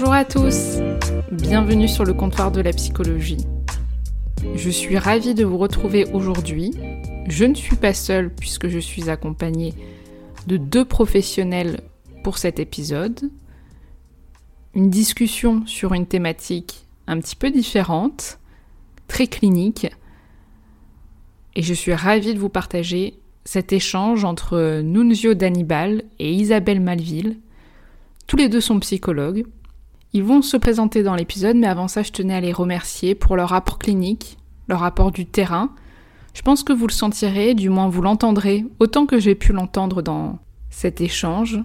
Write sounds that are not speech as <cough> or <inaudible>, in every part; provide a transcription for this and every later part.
Bonjour à tous, bienvenue sur le comptoir de la psychologie. Je suis ravie de vous retrouver aujourd'hui. Je ne suis pas seule puisque je suis accompagnée de deux professionnels pour cet épisode. Une discussion sur une thématique un petit peu différente, très clinique. Et je suis ravie de vous partager cet échange entre Nunzio Dannibal et Isabelle Malville. Tous les deux sont psychologues. Ils vont se présenter dans l'épisode, mais avant ça, je tenais à les remercier pour leur rapport clinique, leur rapport du terrain. Je pense que vous le sentirez, du moins vous l'entendrez, autant que j'ai pu l'entendre dans cet échange.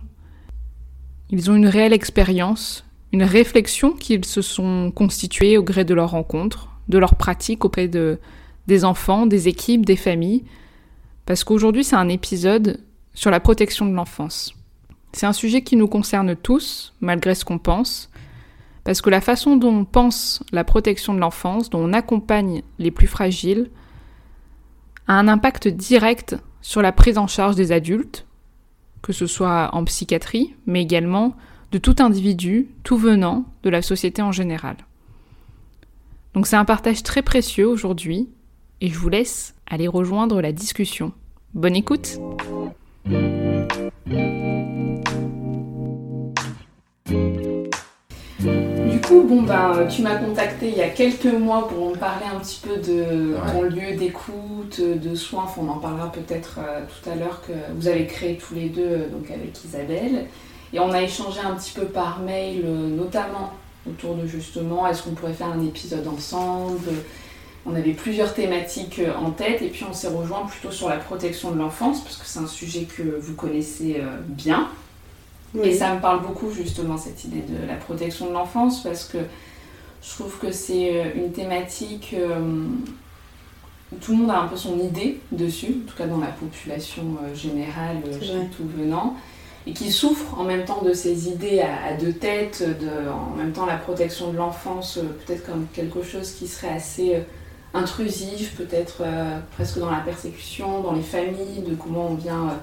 Ils ont une réelle expérience, une réflexion qu'ils se sont constitués au gré de leurs rencontres, de leurs pratiques auprès de, des enfants, des équipes, des familles, parce qu'aujourd'hui c'est un épisode sur la protection de l'enfance. C'est un sujet qui nous concerne tous, malgré ce qu'on pense, parce que la façon dont on pense la protection de l'enfance, dont on accompagne les plus fragiles, a un impact direct sur la prise en charge des adultes, que ce soit en psychiatrie, mais également de tout individu, tout venant de la société en général. Donc c'est un partage très précieux aujourd'hui, et je vous laisse aller rejoindre la discussion. Bonne écoute coup, bon ben, tu m'as contacté il y a quelques mois pour me parler un petit peu de Ouais. ton lieu d'écoute, de soins. Enfin, on en parlera peut-être euh, tout à l'heure que vous avez créé tous les deux, euh, donc avec Isabelle. Et on a échangé un petit peu par mail, euh, notamment autour de justement, est-ce qu'on pourrait faire un épisode ensemble? On avait plusieurs thématiques en tête et puis on s'est rejoint plutôt sur la protection de l'enfance parce que c'est un sujet que vous connaissez euh, bien. Et ça me parle beaucoup justement cette idée de la protection de l'enfance parce que je trouve que c'est euh, une thématique euh, où tout le monde a un peu son idée dessus, en tout cas dans la population euh, générale, chez tout venant, et qui souffre en même temps de ces idées à, deux têtes, de, en même temps la protection de l'enfance, peut-être comme quelque chose qui serait assez intrusif, peut-être presque dans la persécution, dans les familles, de comment on vient...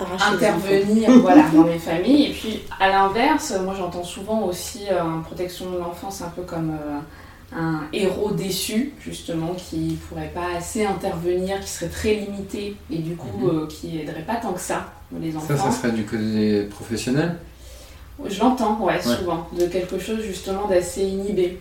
intervenir voilà, <laughs> dans les familles. Et puis, à l'inverse, moi j'entends souvent aussi euh, en protection de l'enfance un peu comme euh, un héros déçu, justement, qui pourrait pas assez intervenir, qui serait très limité et du coup Mhm. euh, qui aiderait pas tant que ça les enfants. Ça, ça serait du côté professionnel? Je l'entends, ouais, Ouais. souvent, de quelque chose justement d'assez inhibé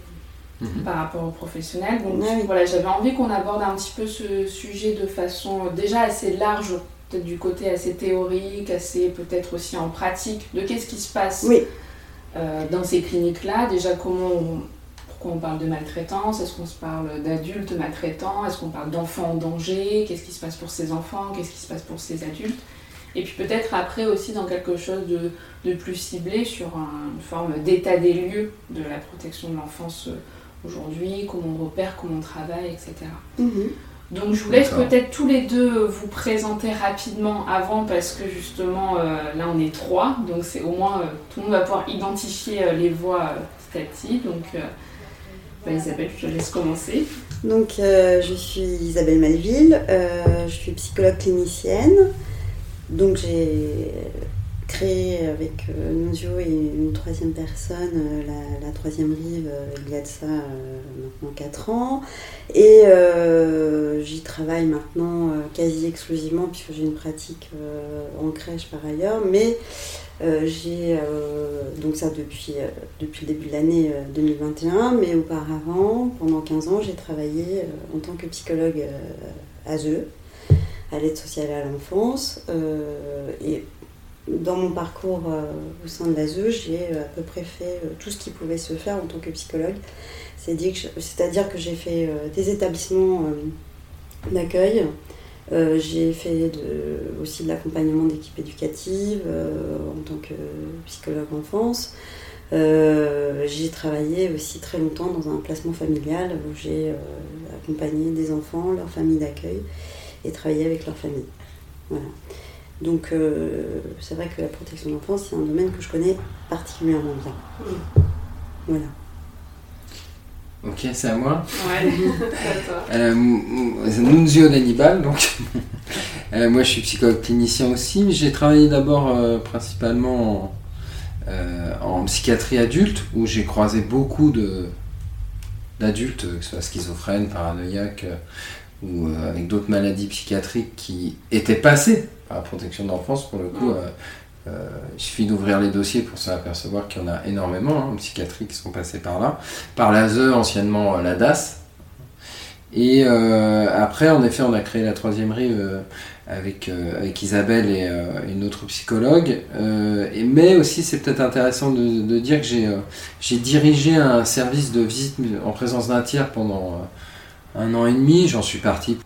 Mhm. par rapport aux professionnels. Donc oui. voilà, j'avais envie qu'on aborde un petit peu ce sujet de façon euh, déjà assez large, peut-être du côté assez théorique, assez peut-être aussi en pratique, de qu'est-ce qui se passe Oui. euh, dans ces cliniques-là. Déjà, comment on- pourquoi on parle de maltraitance? Est-ce qu'on se parle d'adultes maltraitants? Est-ce qu'on parle d'enfants en danger? Qu'est-ce qui se passe pour ces enfants? Qu'est-ce qui se passe pour ces adultes? Et puis peut-être après aussi dans quelque chose de, de plus ciblé sur un- une forme d'état des lieux de la protection de l'enfance euh, aujourd'hui, comment on repère, comment on travaille, etc. Donc je vous laisse peut-être tous les deux vous présenter rapidement avant parce que justement euh, là on est trois, donc c'est au moins euh, tout le monde va pouvoir identifier euh, les voix euh, petit à petit. Donc euh, bah, Isabelle, je te laisse commencer. Donc, euh, je suis Isabelle Malville, euh, je suis psychologue clinicienne. Donc, j'ai créé avec euh, Nunzio et une troisième personne euh, la, troisième rive euh, il y a de ça maintenant 4 ans. Et j'y travaille maintenant quasi exclusivement puisque j'ai une pratique en crèche par ailleurs. Mais j'ai donc ça depuis, depuis le début de l'année euh, 2021, mais auparavant, pendant 15 ans, j'ai travaillé en tant que psychologue euh, ASE, à l'aide sociale à l'enfance, dans mon parcours au sein de l'ASE, j'ai à peu près fait tout ce qui pouvait se faire en tant que psychologue. C'est-à-dire que j'ai fait des établissements d'accueil, j'ai fait aussi de l'accompagnement d'équipes éducatives en tant que psychologue enfance. Euh, j'ai travaillé aussi très longtemps dans un placement familial où j'ai euh, accompagné des enfants, leur famille d'accueil et travaillé avec leur famille. Voilà. Donc euh, c'est vrai que la protection de l'enfance, c'est un domaine que je connais particulièrement bien. Voilà. Ok, c'est à moi. Ouais, <laughs> c'est à toi. Nunzio d'Annibal, donc. <laughs> moi je suis psychologue clinicien aussi, j'ai travaillé d'abord principalement en euh, en psychiatrie adulte, où j'ai croisé beaucoup d'adultes, que ce soit schizophrènes, paranoïaques, euh, ou euh, avec d'autres maladies psychiatriques qui étaient passés par la protection de l'enfance. Pour le coup, il suffit d'ouvrir les dossiers pour s'apercevoir qu'il y en a énormément hein, en psychiatrie qui sont passés par là. Par l'ASE, anciennement la DAS. Et après, en effet, on a créé la troisième rive avec, euh, avec Isabelle et euh, une autre psychologue. Euh, et, mais aussi, c'est peut-être intéressant de, de, dire que j'ai j'ai dirigé un service de visite en présence d'un tiers pendant un an et demi. J'en suis parti.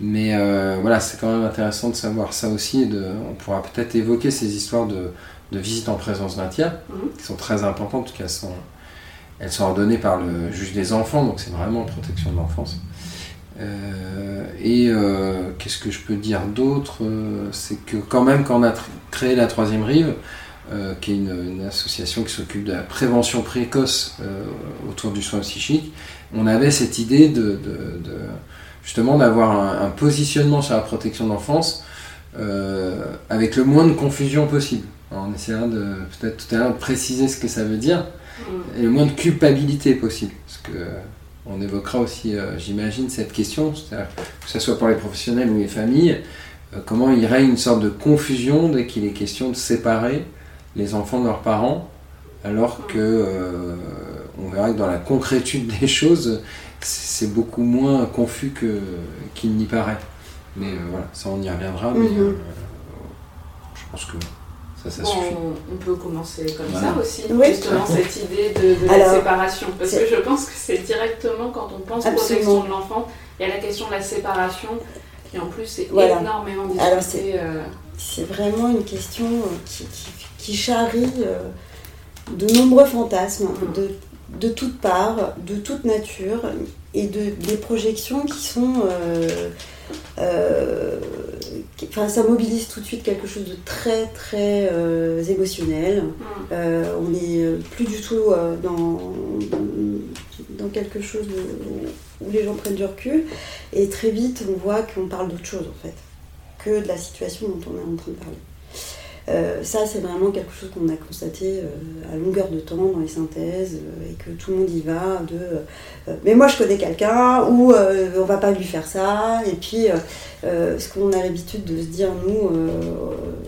Mais voilà, c'est quand même intéressant de savoir ça aussi. de, on pourra peut-être évoquer ces histoires de, de visite en présence d'un tiers, mhm. qui sont très importantes, en tout cas, elles sont, elles sont ordonnées par le juge des enfants, donc c'est vraiment protection de l'enfance. Euh, et euh, qu'est-ce que je peux dire d'autre? Euh, C'est que quand même, quand on a créé la Troisième Rive, qui est une, association qui s'occupe de la prévention précoce autour du soin psychique, on avait cette idée de, justement d'avoir un, positionnement sur la protection de l'enfance avec le moins de confusion possible. on essaiera de peut-être tout à l'heure de préciser ce que ça veut dire mm. et le moins de culpabilité possible. Parce que on évoquera aussi, euh, j'imagine, cette question, que ce soit pour les professionnels ou les familles, euh, comment il règne une sorte de confusion dès qu'il est question de séparer les enfants de leurs parents, alors que euh, on verra que dans la concrétude des choses, c'est beaucoup moins confus qu'il n'y paraît. Mais voilà, ça on y reviendra, mais mhm. je pense que on, peut commencer comme ça aussi, justement cette idée de, la séparation. Parce que je pense que c'est directement quand on pense protection de l'enfant, il y a la question de la séparation qui en plus est énormément discutée. Euh. C'est vraiment une question euh, qui, charrie euh, de nombreux fantasmes mm. de, de toutes parts, de toute nature, et de, des projections qui sont euh, enfin, ça mobilise tout de suite quelque chose de très très euh, émotionnel. Mm. On n'est plus du tout dans, dans quelque chose où, les gens prennent du recul. Et très vite, on voit qu'on parle d'autre chose en fait, que de la situation dont on est en train de parler. Euh, ça, c'est vraiment quelque chose qu'on a constaté euh, à longueur de temps dans les synthèses euh, et que tout le monde y va de mais moi je connais quelqu'un ou on va pas lui faire ça et puis ce qu'on a l'habitude de se dire nous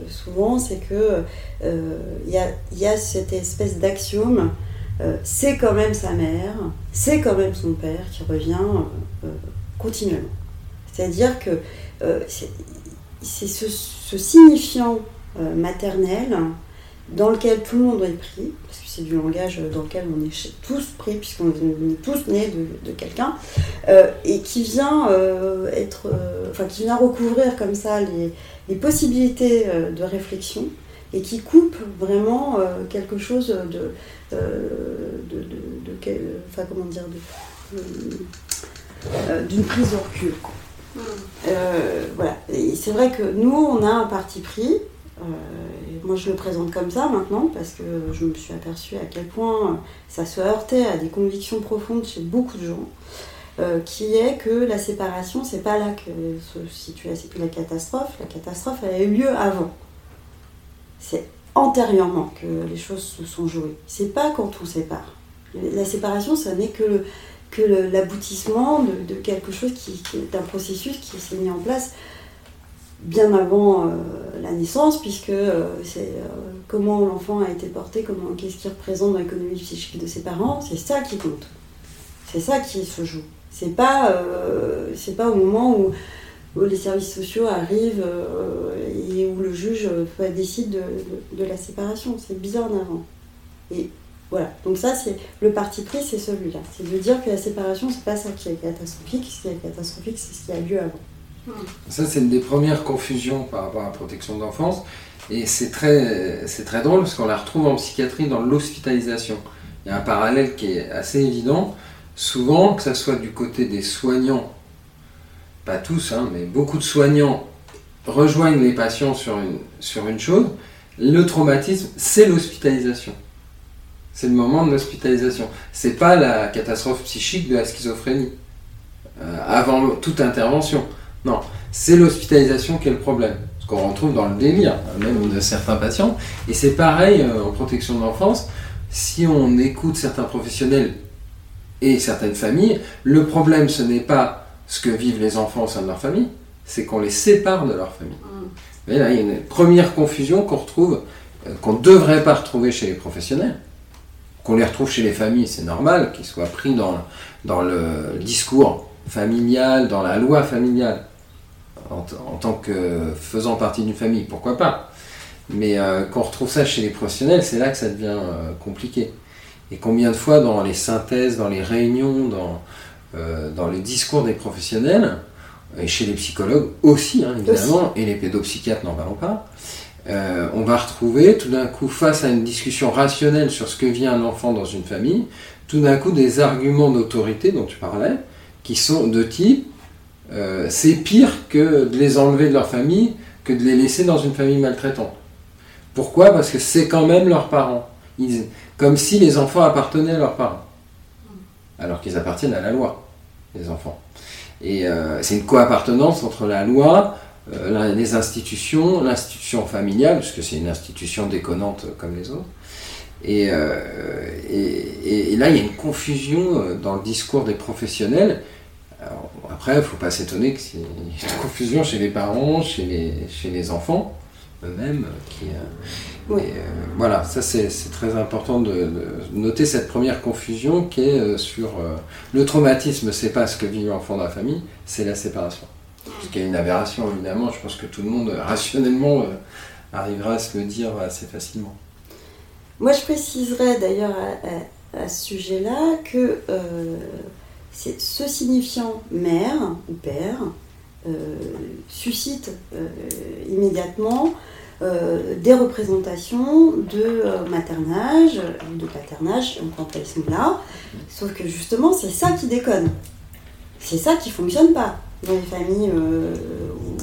souvent c'est que il y a, cette espèce d'axiome c'est quand même sa mère c'est quand même son père qui revient continuellement c'est à dire que c'est ce, signifiant euh, maternelle dans lequel tout le monde est pris, parce que c'est du langage dans lequel on est tous pris, puisqu'on est tous nés de, quelqu'un, euh, et qui vient euh, être, enfin qui vient recouvrir comme ça les, possibilités de réflexion et qui coupe vraiment quelque chose de, de, de, enfin comment dire, d'une prise de recul. Mmh. voilà. C'est vrai que nous, on a un parti pris euh, moi, je le présente comme ça maintenant parce que je me suis aperçue à quel point ça se heurtait à des convictions profondes chez beaucoup de gens. Euh, qui est que la séparation, c'est pas là que se situe la catastrophe. La catastrophe, elle a eu lieu avant. C'est antérieurement que les choses se sont jouées. C'est pas quand on sépare. La séparation, ça n'est que, que l'aboutissement de, quelque chose qui, est un processus qui s'est mis en place bien avant euh, la naissance, puisque euh, c'est euh, comment l'enfant a été porté, comment, qu'est-ce qu'il représente dans l'économie psychique de ses parents, c'est ça qui compte. C'est ça qui se joue. C'est pas, pas au moment où, les services sociaux arrivent et où le juge décide de, la séparation. C'est bizarre avant. Voilà, donc ça, c'est le parti pris, c'est celui-là. C'est de dire que la séparation, c'est pas ça qui est catastrophique, ce qui est catastrophique, c'est ce qui a lieu avant. Ça, c'est une des premières confusions par rapport à la protection d'enfance. Et c'est très, c'est très drôle parce qu'on la retrouve en psychiatrie dans l'hospitalisation. Il y a un parallèle qui est assez évident. Souvent, que ce soit du côté des soignants, pas tous, hein, mais beaucoup de soignants rejoignent les patients sur une, sur une chose, le traumatisme, c'est l'hospitalisation. C'est le moment de l'hospitalisation. C'est pas la catastrophe psychique de la schizophrénie. Euh, avant toute intervention. Non, c'est l'hospitalisation qui est le problème. Ce qu'on retrouve dans le délire, même de certains patients. Et c'est pareil euh, en protection de l'enfance. Si on écoute certains professionnels et certaines familles, le problème ce n'est pas ce que vivent les enfants au sein de leur famille, c'est qu'on les sépare de leur famille. Mais mm. là, il y a une première confusion qu'on retrouve, euh, qu'on ne devrait pas retrouver chez les professionnels qu'on les retrouve chez les familles, c'est normal qu'ils soient pris dans, dans le discours familial, dans la loi familiale, en, tant que faisant partie d'une famille, pourquoi pas. Mais euh, qu'on retrouve ça chez les professionnels, c'est là que ça devient euh, compliqué. Et combien de fois dans les synthèses, dans les réunions, dans, euh, dans les discours des professionnels, et chez les psychologues aussi, hein, évidemment, et les pédopsychiatres n'en parlons pas, euh, on va retrouver tout d'un coup, face à une discussion rationnelle sur ce que vit un enfant dans une famille, tout d'un coup des arguments d'autorité dont tu parlais, qui sont de type euh, c'est pire que de les enlever de leur famille que de les laisser dans une famille maltraitante. Pourquoi? Parce que c'est quand même leurs parents. comme si les enfants appartenaient à leurs parents. Alors qu'ils appartiennent à la loi, les enfants. Et euh, c'est une coappartenance entre la loi, euh, les institutions, l'institution familiale, puisque c'est une institution déconnante comme les autres. Et, euh, et, là, il y a une confusion euh, dans le discours des professionnels. après, il ne faut pas s'étonner qu'il y ait une <laughs> confusion chez les parents, chez les, chez les enfants eux-mêmes. Qui, voilà, ça c'est très important de, noter cette première confusion qui est sur le traumatisme, c'est pas ce que vit l'enfant dans la famille, c'est la séparation. Ce qui est une aberration, évidemment. Je pense que tout le monde, rationnellement, euh, arrivera à se le dire assez facilement. Moi, je préciserais d'ailleurs à, ce sujet-là que euh, ce signifiant mère ou père euh, suscite immédiatement des représentations de maternage, de paternage, quand elles sont là. Sauf que justement, c'est ça qui déconne. C'est ça qui fonctionne pas dans les familles euh,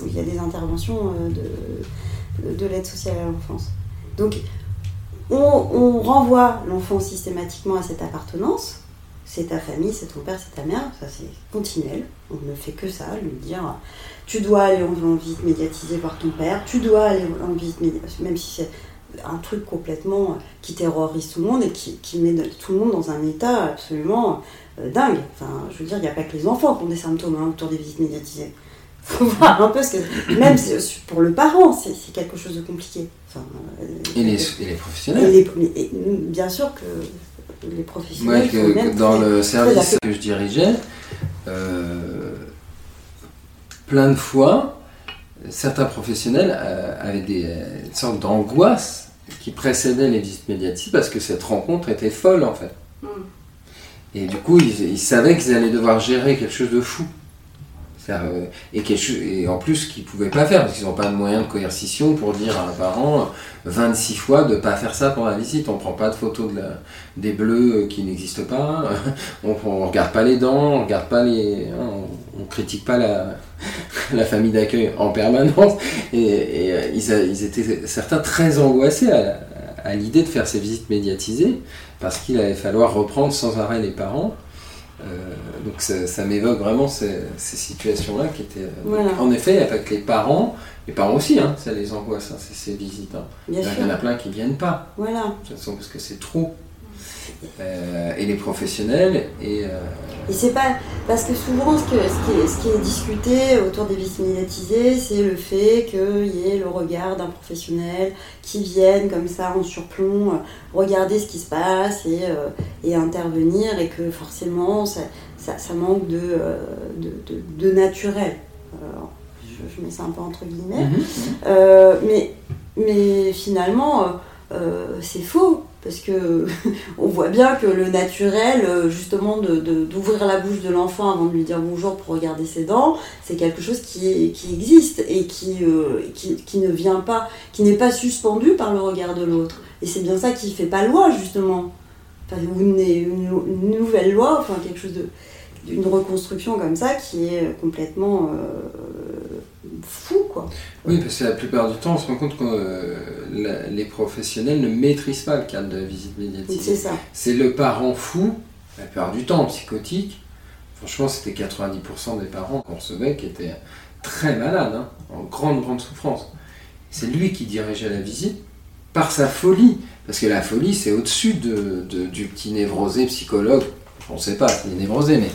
où il y a des interventions euh, de, de, l'aide sociale à l'enfance. Donc, on, renvoie l'enfant systématiquement à cette appartenance. C'est ta famille, c'est ton père, c'est ta mère, ça c'est continuel. On ne fait que ça, lui dire tu dois aller en, visite médiatisée voir ton père, tu dois aller en visite médiatisée, même si c'est un truc complètement qui terrorise tout le monde et qui, qui met tout le monde dans un état absolument euh, dingue. Enfin, je veux dire, il n'y a pas que les enfants qui ont des symptômes hein, autour des visites médiatisées. <laughs> faut voir un peu ce que. Même pour le parent, c'est quelque chose de compliqué. Enfin, euh, et, les, et, les, professionnels Bien sûr que les professionnels. que, dans le service que je dirigeais, euh, plein de fois, certains professionnels avaient des sortes d'angoisse qui précédaient les visites médiatisées parce que cette rencontre était folle en fait. Mm. Et du coup, ils, savaient qu'ils allaient devoir gérer quelque chose de fou. Euh, et, et, en plus, qu'ils ne pouvaient pas faire, parce qu'ils n'ont pas de moyens de coercition pour dire à un parent 26 fois de ne pas faire ça pendant la visite. On ne prend pas de photos de des bleus qui n'existent pas, on ne regarde pas les dents, on regarde pas les. Hein, on, critique pas la, <laughs> la famille d'accueil en permanence. Et, euh, ils, étaient certains très angoissés à, à l'idée de faire ces visites médiatisées parce qu'il allait falloir reprendre sans arrêt les parents. Euh, donc ça, m'évoque vraiment ces, situations-là qui étaient. Euh, en effet, il n'y a pas que les parents, les parents aussi, hein, ça les angoisse, hein, ces, visites. Hein. Il y en a plein qui ne viennent pas. Voilà. De toute façon, parce que c'est trop. Euh, et les professionnels. Et, euh, et c'est pas. Parce que souvent, ce, que, ce, qui, est, discuté autour des visites médiatisées, c'est le fait qu'il y ait le regard d'un professionnel qui vienne comme ça en surplomb, euh, regarder ce qui se passe et, et intervenir, et que forcément, ça, ça, manque de, de, de, naturel. je, mets ça un peu entre guillemets. Mhm. Euh, mais, mais finalement, c'est faux. Parce que <laughs> on voit bien que le naturel, euh, justement, d'ouvrir de, la bouche de l'enfant avant de lui dire bonjour pour regarder ses dents, c'est quelque chose qui, qui existe et qui, euh, qui, qui ne vient pas, qui n'est pas suspendu par le regard de l'autre. Et c'est bien ça qui fait pas loi, justement. Une nouvelle loi, enfin quelque chose de d'une reconstruction comme ça qui est complètement euh, fou, quoi. Oui, parce que la plupart du temps, on se rend compte que euh, la- les professionnels ne maîtrisent pas le cadre de la visite médiatique. C'est ça. C'est le parent fou, la plupart du temps psychotique. Franchement, c'était 90% des parents qu'on recevait qui étaient très malades, hein, en grande, grande souffrance. C'est lui qui dirigeait la visite par sa folie. Parce que la folie, c'est au-dessus de, de- du petit névrosé psychologue. On ne sait pas s'il est névrosé, mais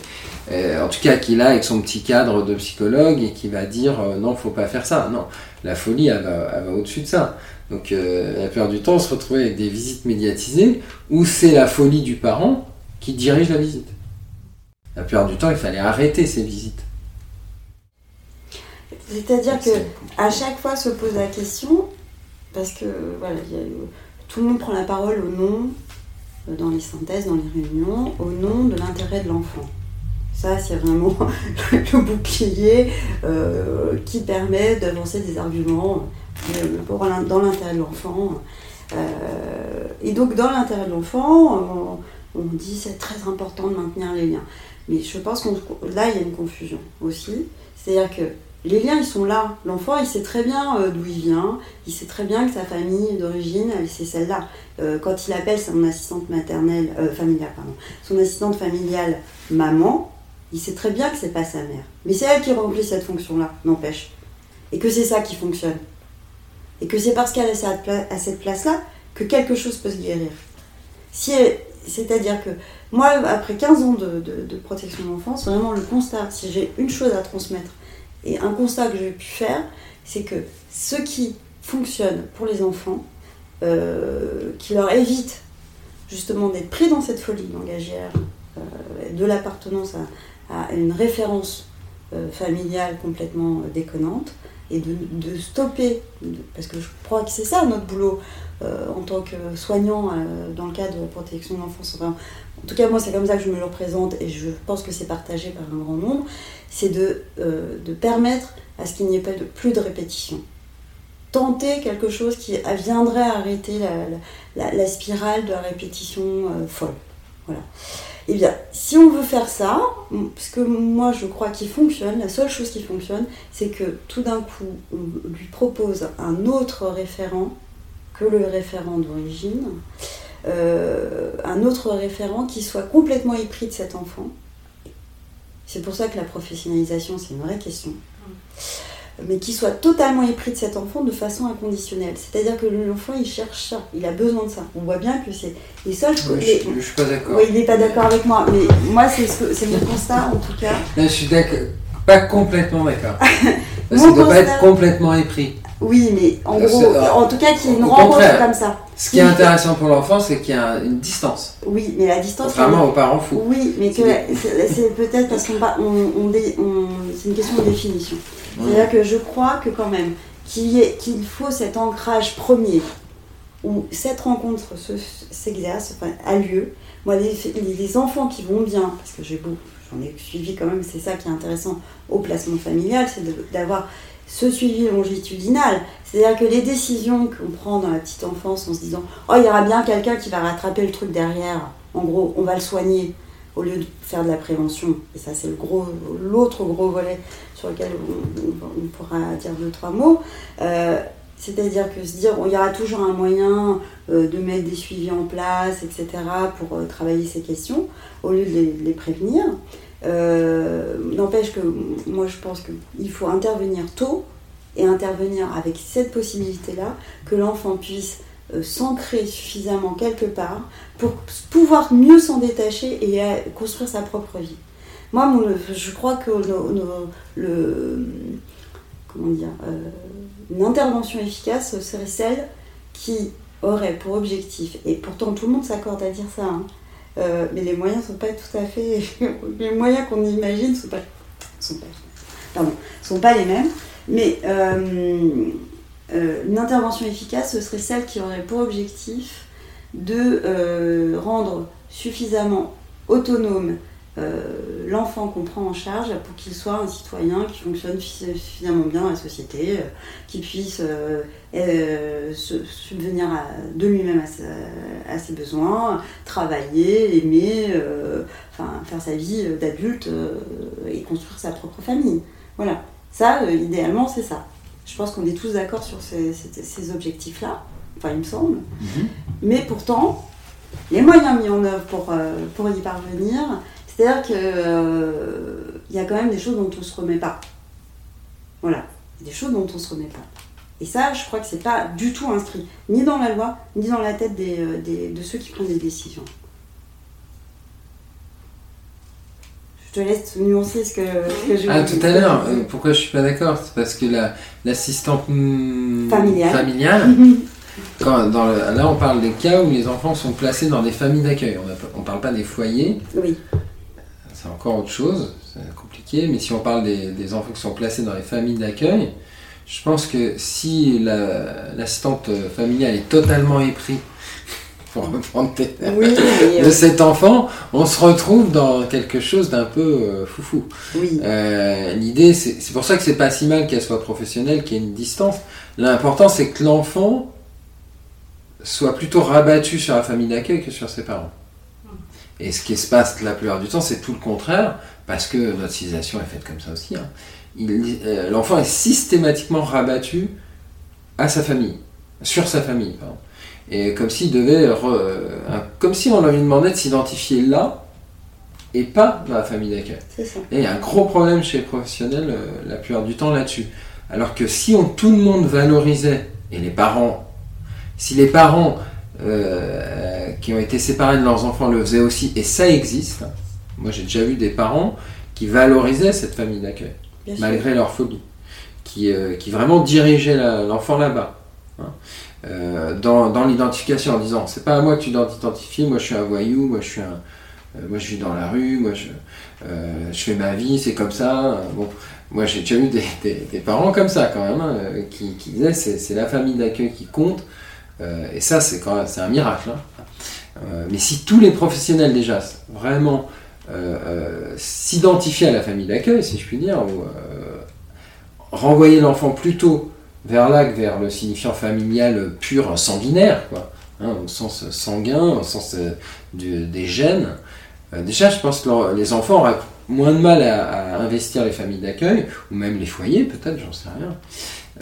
euh, en tout cas, qu'il a avec son petit cadre de psychologue et qui va dire euh, non, faut pas faire ça. Non, la folie, elle va, elle va au-dessus de ça. Donc, euh, la plupart du temps, on se retrouve avec des visites médiatisées où c'est la folie du parent qui dirige la visite. La plupart du temps, il fallait arrêter ces visites. C'est-à-dire que à chaque fois se pose la question, parce que voilà, il y a- tout le monde prend la parole au nom, dans les synthèses, dans les réunions, au nom de l'intérêt de l'enfant. Ça, c'est vraiment <laughs> le bouclier euh, qui permet d'avancer des arguments euh, pour dans l'intérêt de l'enfant. Euh, et donc, dans l'intérêt de l'enfant, on, on dit c'est très important de maintenir les liens. Mais je pense que là, il y a une confusion aussi. C'est-à-dire que les liens, ils sont là. L'enfant, il sait très bien d'où il vient. Il sait très bien que sa famille d'origine, c'est celle-là. Euh, quand il appelle son assistante maternelle, euh, familiale, pardon, son assistante familiale maman, il sait très bien que c'est pas sa mère. Mais c'est elle qui remplit cette fonction-là, n'empêche. Et que c'est ça qui fonctionne. Et que c'est parce qu'elle est à cette place-là que quelque chose peut se guérir. Si C'est-à-dire que moi, après 15 ans de, de- de protection de l'enfance, vraiment le constat, si j'ai une chose à transmettre, et un constat que j'ai pu faire, c'est que ce qui fonctionne pour les enfants, euh, qui leur évite justement d'être pris dans cette folie langagière, euh, de l'appartenance à, une référence euh, familiale complètement déconnante, et de, stopper, parce que je crois que c'est ça notre boulot en tant que soignant dans le cadre de la protection de l'enfance. Enfin, en tout cas, moi, c'est comme ça que je me le représente et je pense que c'est partagé par un grand nombre. C'est de, de permettre à ce qu'il n'y ait pas de, plus de répétition. Tenter quelque chose qui viendrait arrêter la, spirale de la répétition euh, folle. Voilà. Eh bien, si on veut faire ça, ce que moi je crois qui fonctionne, la seule chose qui fonctionne, c'est que tout d'un coup, on lui propose un autre référent que le référent d'origine, euh, un autre référent qui soit complètement épris de cet enfant. C'est pour ça que la professionnalisation, c'est une vraie question. Mais qui soit totalement épris de cet enfant de façon inconditionnelle. C'est-à-dire que l'enfant, il cherche ça, il a besoin de ça. On voit bien que c'est les seuls... Ouais, les- je, je suis pas d'accord. oui, il n'est pas d'accord avec moi, mais moi, c'est ce mon constat en tout cas. Là, je suis d'accord. Pas complètement d'accord. <laughs> Parce qu'il ne doit pas être complètement épris. Oui, mais en Parce gros, en tout cas, qu'il y ait une rencontre comme ça. Ce qui est intéressant pour l'enfant, c'est qu'il y a une distance. Oui, mais la distance. Contrairement aux parents fous. Oui, mais que C'est peut-être parce qu'on on, on- c'est une question de définition. C'est-à-dire que je crois que quand même qu'il faut cet ancrage premier où cette rencontre se- s'exerce, a lieu. Moi, les, les- enfants qui vont bien, parce que j'ai j'en ai suivi quand même, c'est ça qui est intéressant au placement familial, c'est d'avoir ce suivi longitudinal. C'est-à-dire que les décisions qu'on prend dans la petite enfance en se disant Oh, il y aura bien quelqu'un qui va rattraper le truc derrière, en gros, on va le soigner, au lieu de faire de la prévention. Et ça, c'est l'autre gros volet sur lequel on, pourra dire deux, trois mots. Euh, c'est-à-dire que se dire, il y aura toujours un moyen euh, de mettre des suivis en place, etc., pour euh, travailler ces questions, au lieu de les, prévenir. N'empêche que moi, je pense qu'il faut intervenir tôt et intervenir avec cette possibilité-là, que l'enfant puisse euh, s'ancrer suffisamment quelque part pour pouvoir mieux s'en détacher et euh, construire sa propre vie. Moi, je crois que nos- le, comment dire, euh, une intervention efficace serait celle qui aurait pour objectif, et pourtant tout le monde s'accorde à dire ça, hein, euh, mais les moyens ne sont pas tout à fait. <laughs> les moyens qu'on imagine ne sont pas, sont pas les mêmes. Mais euh, une intervention efficace, ce serait celle qui aurait pour objectif de euh, rendre suffisamment autonome euh, l'enfant qu'on prend en charge pour qu'il soit un citoyen qui fonctionne suffi- suffisamment bien dans la société, qui puisse se subvenir de lui-même à, à ses besoins, travailler, aimer, enfin, faire sa vie d'adulte et construire sa propre famille. Voilà. Ça, idéalement, c'est ça. Je pense qu'on est tous d'accord sur ces, ces- ces objectifs-là, enfin, il me semble. Mais pourtant, les moyens mis en œuvre pour, euh, pour y parvenir, c'est-à-dire qu'il y a quand même des choses dont on ne se remet pas. Voilà, Il y a des choses dont on ne se remet pas. Et ça, je crois que c'est pas du tout inscrit, ni dans la loi, ni dans la tête des, euh, des- de ceux qui prennent des décisions. Te laisse nuancer ce que, ce que je Ah, tout à l'heure, euh, pourquoi je suis pas d'accord? C'est parce que la- l'assistante Familiale. familiale, <laughs> quand, dans le- là on parle des cas où les enfants sont placés dans des familles d'accueil. On ne parle pas des foyers, Oui, c'est encore autre chose, c'est compliqué, mais si on parle des, des enfants qui sont placés dans les familles d'accueil, je pense que si la- l'assistante familiale est totalement épris, pour reprendre oui, de euh, cet enfant, on se retrouve dans quelque chose d'un peu euh, foufou. oui. Euh, L'idée, c'est pour ça que c'est pas si mal qu'elle soit professionnelle, qu'il y ait une distance. L'important, c'est que l'enfant soit plutôt rabattu sur la famille d'accueil que sur ses parents. Et ce qui se passe la plupart du temps, c'est tout le contraire, parce que notre civilisation est faite comme ça aussi. hein. Euh, L'enfant est systématiquement rabattu à sa famille, sur sa famille. pardon. Et comme s'il devait, re- euh, un- comme si on lui demandait de s'identifier là et pas dans la famille d'accueil. Et il y a un gros problème chez les professionnels euh, la plupart du temps là-dessus. Alors que si on, tout le monde valorisait, et les parents, si les parents euh, qui ont été séparés de leurs enfants le faisaient aussi, et ça existe, hein. moi j'ai déjà vu des parents qui valorisaient cette famille d'accueil, malgré leur phobie, qui, euh, qui vraiment dirigeaient l'enfant là-bas. Euh, dans, l'identification en disant c'est pas à moi tu dois t'identifier, moi je suis un voyou, moi je suis un, euh, moi je vis dans la rue, moi je, euh, je fais ma vie, c'est comme ça. Bon, moi j'ai déjà eu des, parents comme ça quand même, hein, qui, disaient c'est, la famille d'accueil qui compte. Et ça c'est quand même, c'est un miracle. hein. Mais si tous les professionnels déjà vraiment s'identifiaient à la famille d'accueil, si je puis dire, ou renvoyer l'enfant plutôt vers que vers le signifiant familial pur sanguinaire, quoi, hein, au sens sanguin, au sens euh, des gènes. Euh, déjà, je pense que les enfants auraient moins de mal à, investir les familles d'accueil, ou même les foyers, peut-être, j'en sais rien.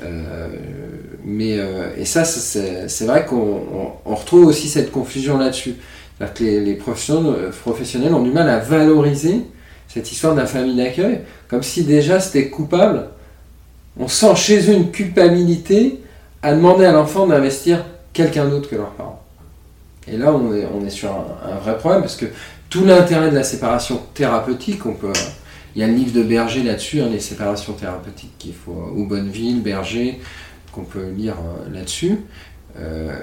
Euh, mais, et ça, c'est vrai qu'on on- on retrouve aussi cette confusion là-dessus. C'est-à-dire que les, professionnels ont du mal à valoriser cette histoire de la famille d'accueil, comme si déjà c'était coupable. On sent chez eux une culpabilité à demander à l'enfant d'investir quelqu'un d'autre que leurs parents. Et là, on est, sur un, vrai problème, parce que tout l'intérêt de la séparation thérapeutique, on peut, il y a le livre de Berger là-dessus, hein, les séparations thérapeutiques qu'il faut, ou Bonneville, Berger, qu'on peut lire euh, là-dessus. Euh,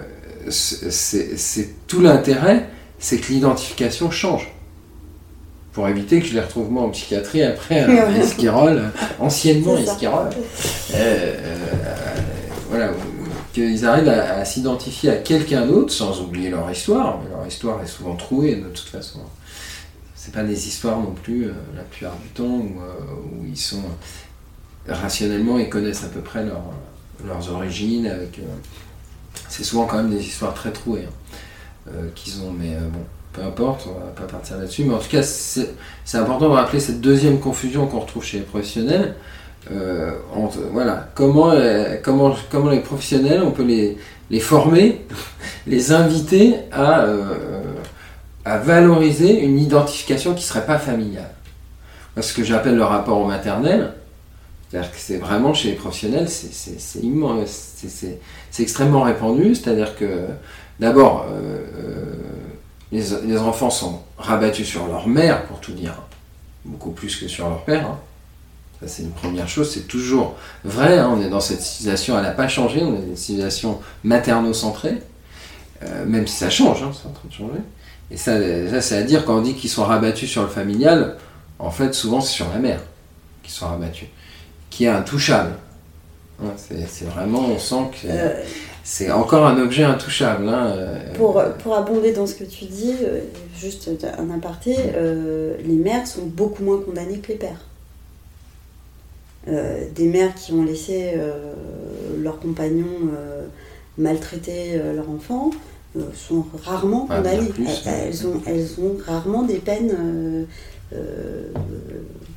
c'est tout l'intérêt, c'est que l'identification change. Pour éviter que je les retrouve moi en psychiatrie après un <laughs> esquirol, anciennement esquirol. Euh, euh, voilà, qu'ils arrivent à, à s'identifier à quelqu'un d'autre sans oublier leur histoire, mais leur histoire est souvent trouée de toute façon. C'est pas des histoires non plus euh, la plupart du temps où, euh, où ils sont rationnellement ils connaissent à peu près leur- leurs origines avec euh, c'est souvent quand même des histoires très trouées hein, qu'ils ont mais bon peu importe on va pas partir là-dessus mais en tout cas c'est important de rappeler cette deuxième confusion qu'on retrouve chez les professionnels euh, voilà comment euh, comment comment les professionnels on peut les former <laughs> les inviter à euh, à valoriser une identification qui serait pas familiale ce que j'appelle le rapport au maternel c'est-à-dire que c'est vraiment chez les professionnels, c'est- extrêmement répandu. C'est-à-dire que d'abord, les, enfants sont rabattus sur leur mère, pour tout dire, beaucoup plus que sur leur père. hein. Ça, c'est une première chose, c'est toujours vrai. hein. On est dans cette civilisation, elle n'a pas changé, on est dans une civilisation materno-centrée, euh, même si ça change, hein, c'est en train de changer. Et ça, c'est à dire quand on dit qu'ils sont rabattus sur le familial, en fait, souvent c'est sur la mère qu'ils sont rabattus qui est intouchable. Ouais, c'est vraiment, on sent que c'est encore un objet intouchable. hein, euh, pour, pour abonder dans ce que tu dis, euh, juste un aparté, euh, les mères sont beaucoup moins condamnées que les pères. Euh, des mères qui ont laissé euh, leurs compagnons maltraiter leur enfant sont rarement Ah, condamnées. plus, elles, ont, elles ont rarement des peines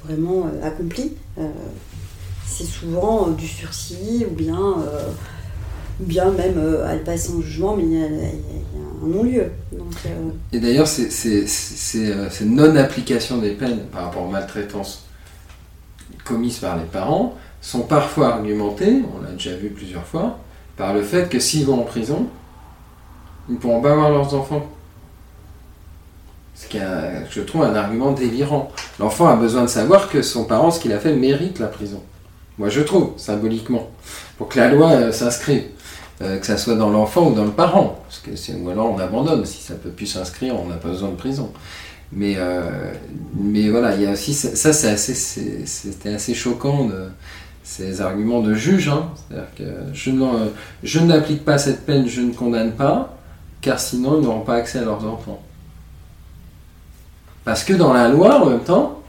vraiment accomplies. C'est souvent du sursis ou bien, ou bien même euh, elles passent en jugement, mais il y a, un non-lieu. Euh, Et d'ailleurs, ces, euh, non-applications des peines par rapport aux maltraitances commises par les parents sont parfois argumentées, on l'a déjà vu plusieurs fois, par le fait que s'ils vont en prison, ils ne pourront pas voir leurs enfants. Ce qui est, je trouve, un argument délirant. L'enfant a besoin de savoir que son parent, ce qu'il a fait, mérite la prison. Moi, je trouve, symboliquement, pour que la loi euh, s'inscrive. Euh, que ça soit dans l'enfant ou dans le parent. Parce que c'est- ou alors on abandonne. Si ça peut plus s'inscrire, on n'a pas besoin de prison. Mais, euh, mais voilà, il ça, c'est assez, c'était assez choquant de, ces arguments de juge. hein. C'est-à-dire que je, je n'applique pas cette peine, je ne condamne pas, car sinon ils n'auront pas accès à leurs enfants. Parce que dans la loi, en même temps,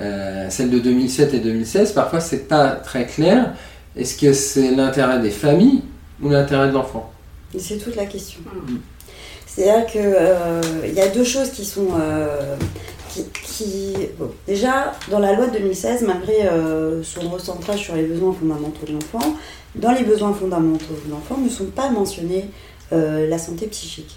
euh, celle de 2007 et 2016, parfois c'est pas très clair. Est-ce que c'est l'intérêt des familles ou l'intérêt de l'enfant C'est toute la question. C'est-à-dire qu'il y a deux choses qui sont. euh, qui, qui- bon, déjà, dans la loi de 2016, malgré euh, son recentrage sur les besoins fondamentaux de l'enfant, dans les besoins fondamentaux de l'enfant ne sont pas mentionnés euh, la santé psychique.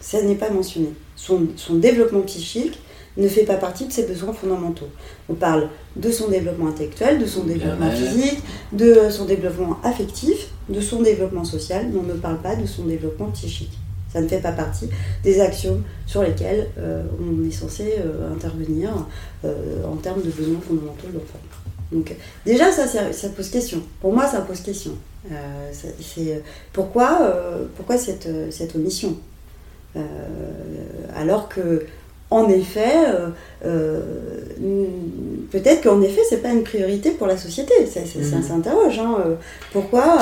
Ça n'est pas mentionné. Son, son développement psychique ne fait pas partie de ses besoins fondamentaux. On parle de son développement intellectuel, de son développement physique, de son développement affectif, de son développement social, mais on ne parle pas de son développement psychique. Ça ne fait pas partie des axiomes sur lesquels euh, on est censé euh, intervenir euh, en termes de besoins fondamentaux de l'enfant. Donc déjà, ça, pose question. Pour moi, ça pose question. Ça- c'est pourquoi, pourquoi cette, cette omission? Alors que, en effet, euh, euh, peut-être qu'en effet, c'est pas une priorité pour la société. Ça, ça- ça Mhm. s'interroge. hein. Euh, Pourquoi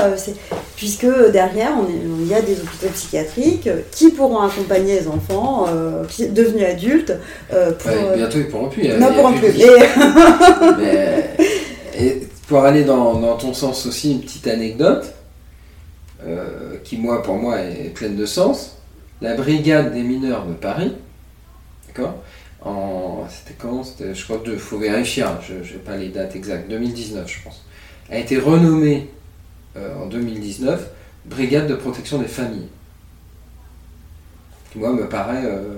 puisque derrière, il y a des hôpitaux psychiatriques qui pourront accompagner les enfants euh, qui, devenus adultes euh, pour. Ouais, Bientôt ils pourront plus. a- non, pourront plus plus. <laughs> Et- pour aller dans, dans ton sens aussi, une petite anecdote qui, moi, pour moi, est pleine de sens. La brigade des mineurs de Paris, d'accord C'était quand C'était- Je crois il faut vérifier, hein, je n'ai pas les dates exactes, 2019, je pense. A été renommée euh, en 2019 brigade de protection des familles. Moi, me paraît euh,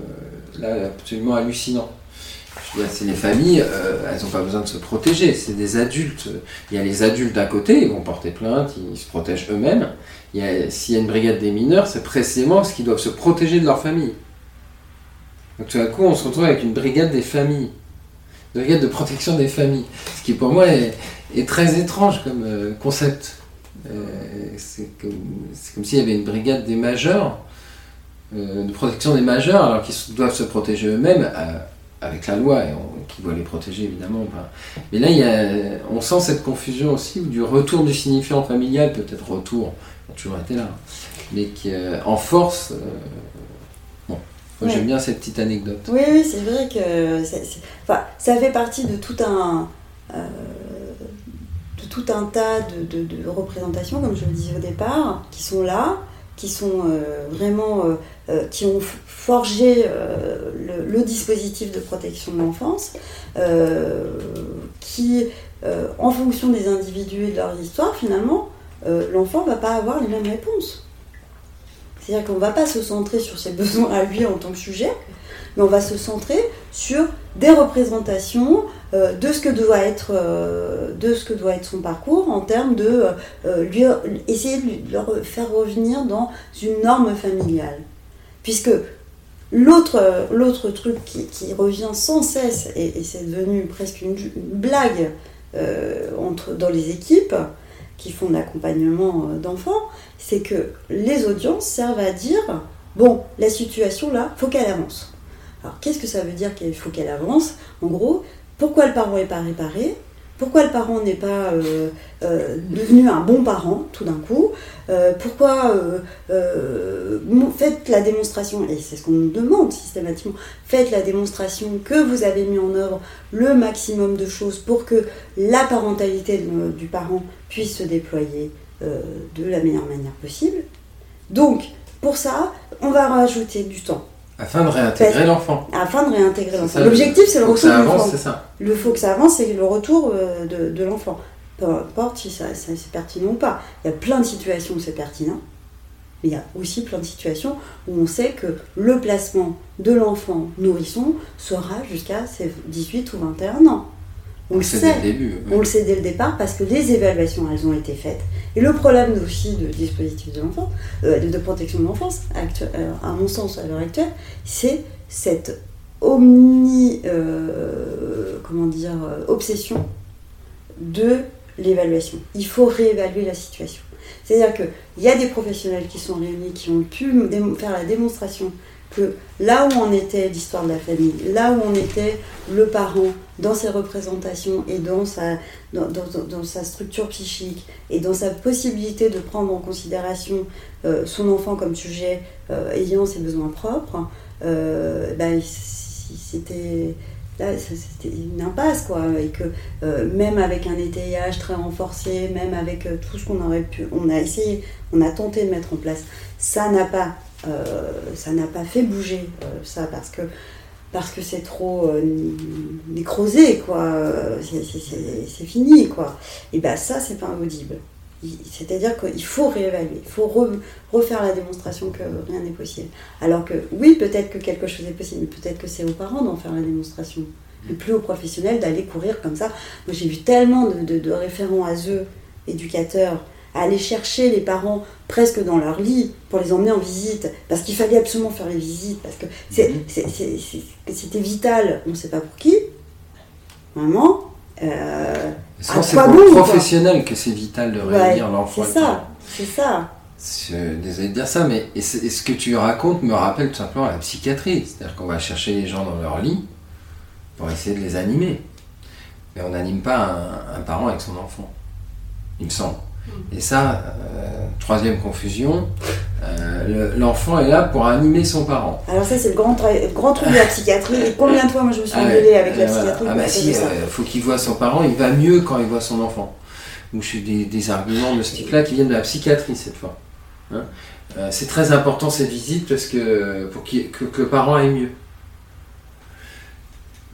là absolument hallucinant. Je veux dire, c'est les familles, euh, elles n'ont pas besoin de se protéger, c'est des adultes. Il y a les adultes d'un côté, ils vont porter plainte, ils se protègent eux-mêmes. Il y a- S'il y a une brigade des mineurs, c'est précisément parce qu'ils doivent se protéger de leur famille. Donc tout d'un coup, on se retrouve avec une brigade des familles, une brigade de protection des familles, ce qui pour moi est, très étrange comme euh, concept. Euh, c'est comme, s'il y avait une brigade des majeurs, euh, de protection des majeurs, alors qu'ils doivent se protéger eux-mêmes. avec la loi, et qui doit les protéger évidemment. Mais là, on sent cette confusion aussi du retour du signifiant familial, peut-être retour, il a toujours été là, mais qui en force. Bon, moi Ouais. j'aime bien cette petite anecdote. Oui, oui, c'est vrai que enfin, ça fait partie de tout un, euh, de tout un tas de, de- de représentations, comme je le disais au départ, qui sont là, qui sont euh, vraiment, euh, qui ont forgé le, le dispositif de protection de l'enfance, qui, en fonction des individus et de leur histoire, finalement, l'enfant va pas avoir les mêmes réponses. C'est-à-dire qu'on ne va pas se centrer sur ses besoins à lui en tant que sujet, mais on va se centrer sur des représentations euh, de ce que doit être euh, de ce que doit être son parcours en termes de euh, lui de, le faire revenir dans une norme familiale. Puisque l'autre truc qui, revient sans cesse et, c'est devenu presque une, une blague entre dans les équipes qui font de l'accompagnement euh, d'enfants c'est que les audiences servent à dire bon la situation là faut qu'elle avance. Alors, qu'est-ce que ça veut dire qu'il faut qu'elle avance? En gros, pourquoi le parent n'est pas réparé? Pourquoi le parent n'est pas euh, euh, devenu un bon parent tout d'un coup Euh, Pourquoi faites la démonstration, et c'est ce qu'on demande systématiquement, faites la démonstration que vous avez mis en œuvre le maximum de choses pour que la parentalité du parent puisse se déployer de la meilleure manière possible. Donc, pour ça, on va rajouter du temps Afin de réintégrer l'enfant. afin de réintégrer l'enfant. L'objectif, c'est le retour de l'enfant. Le faut que ça avance, c'est le retour euh, de, de l'enfant. Peu importe si ça, ça- c'est pertinent ou pas. Il y a plein de situations où c'est pertinent, mais il y a aussi plein de situations où on sait que le placement de l'enfant nourrisson sera jusqu'à ses 18 ou 21 ans. On le sait. dès le début. On le sait dès le départ parce que les évaluations, elles ont été faites. Et le problème aussi de dispositif de l'enfant, euh, de, de protection de l'enfance, euh, à mon sens à l'heure actuelle, c'est cette omni, euh, comment dire, obsession de l'évaluation. Il faut réévaluer la situation. C'est-à-dire qu'il y a des professionnels qui sont réunis, qui ont pu faire la démonstration que là où on était l'histoire de la famille, là où on était le parent dans ses représentations et dans sa, structure psychique et dans sa possibilité de prendre en considération euh, son enfant comme sujet euh, ayant ses besoins propres, euh, c- c'était une impasse quoi. Et que même avec un étayage très renforcé même avec tout ce qu'on aurait pu on a essayé on a tenté de mettre en place ça n'a pas ça n'a pas fait bouger euh, ça parce que parce que c'est trop euh, nécrosé quoi Euh, c'est- fini quoi et ben ça c'est pas audible Il- c'est-à-dire qu'il faut réévaluer, il faut re- refaire la démonstration que rien n'est possible. Alors que oui, peut-être que quelque chose est possible, mais peut-être que c'est aux parents d'en faire la démonstration. Et plus aux professionnels d'aller courir comme ça. Moi j'ai vu tellement de- de référents à eux, éducateurs, à aller chercher les parents presque dans leur lit pour les emmener en visite, parce qu'il fallait absolument faire les visites, parce que c'est- Mhm. c'était vital, on ne sait pas pour qui, vraiment. Euh, À c'est pour bon, le professionnel que c'est vital de ouais, réunir l'enfant. c'est ça, c'est ça. Désolé de dire ça, mais et c'est- et ce que tu racontes me rappelle tout simplement la psychiatrie. C'est-à-dire qu'on va chercher les gens dans leur lit pour essayer de les animer. Mais on n'anime pas un, un parent avec son enfant, il me semble. Et ça, euh, troisième confusion, euh, le- l'enfant est là pour animer son parent. Alors ça c'est le grand, le grand truc de la psychiatrie. Et combien de fois moi je me suis Ah engueulée avec la voilà. psychiatrie Ah bah si, ça. euh, faut qu'il voit son parent, il va mieux quand il voit son enfant. Donc je suis des, des arguments de ce type-là qui viennent de la psychiatrie cette fois. Hein. Euh, c'est très important cette visite parce que pour que, que le parent aille mieux.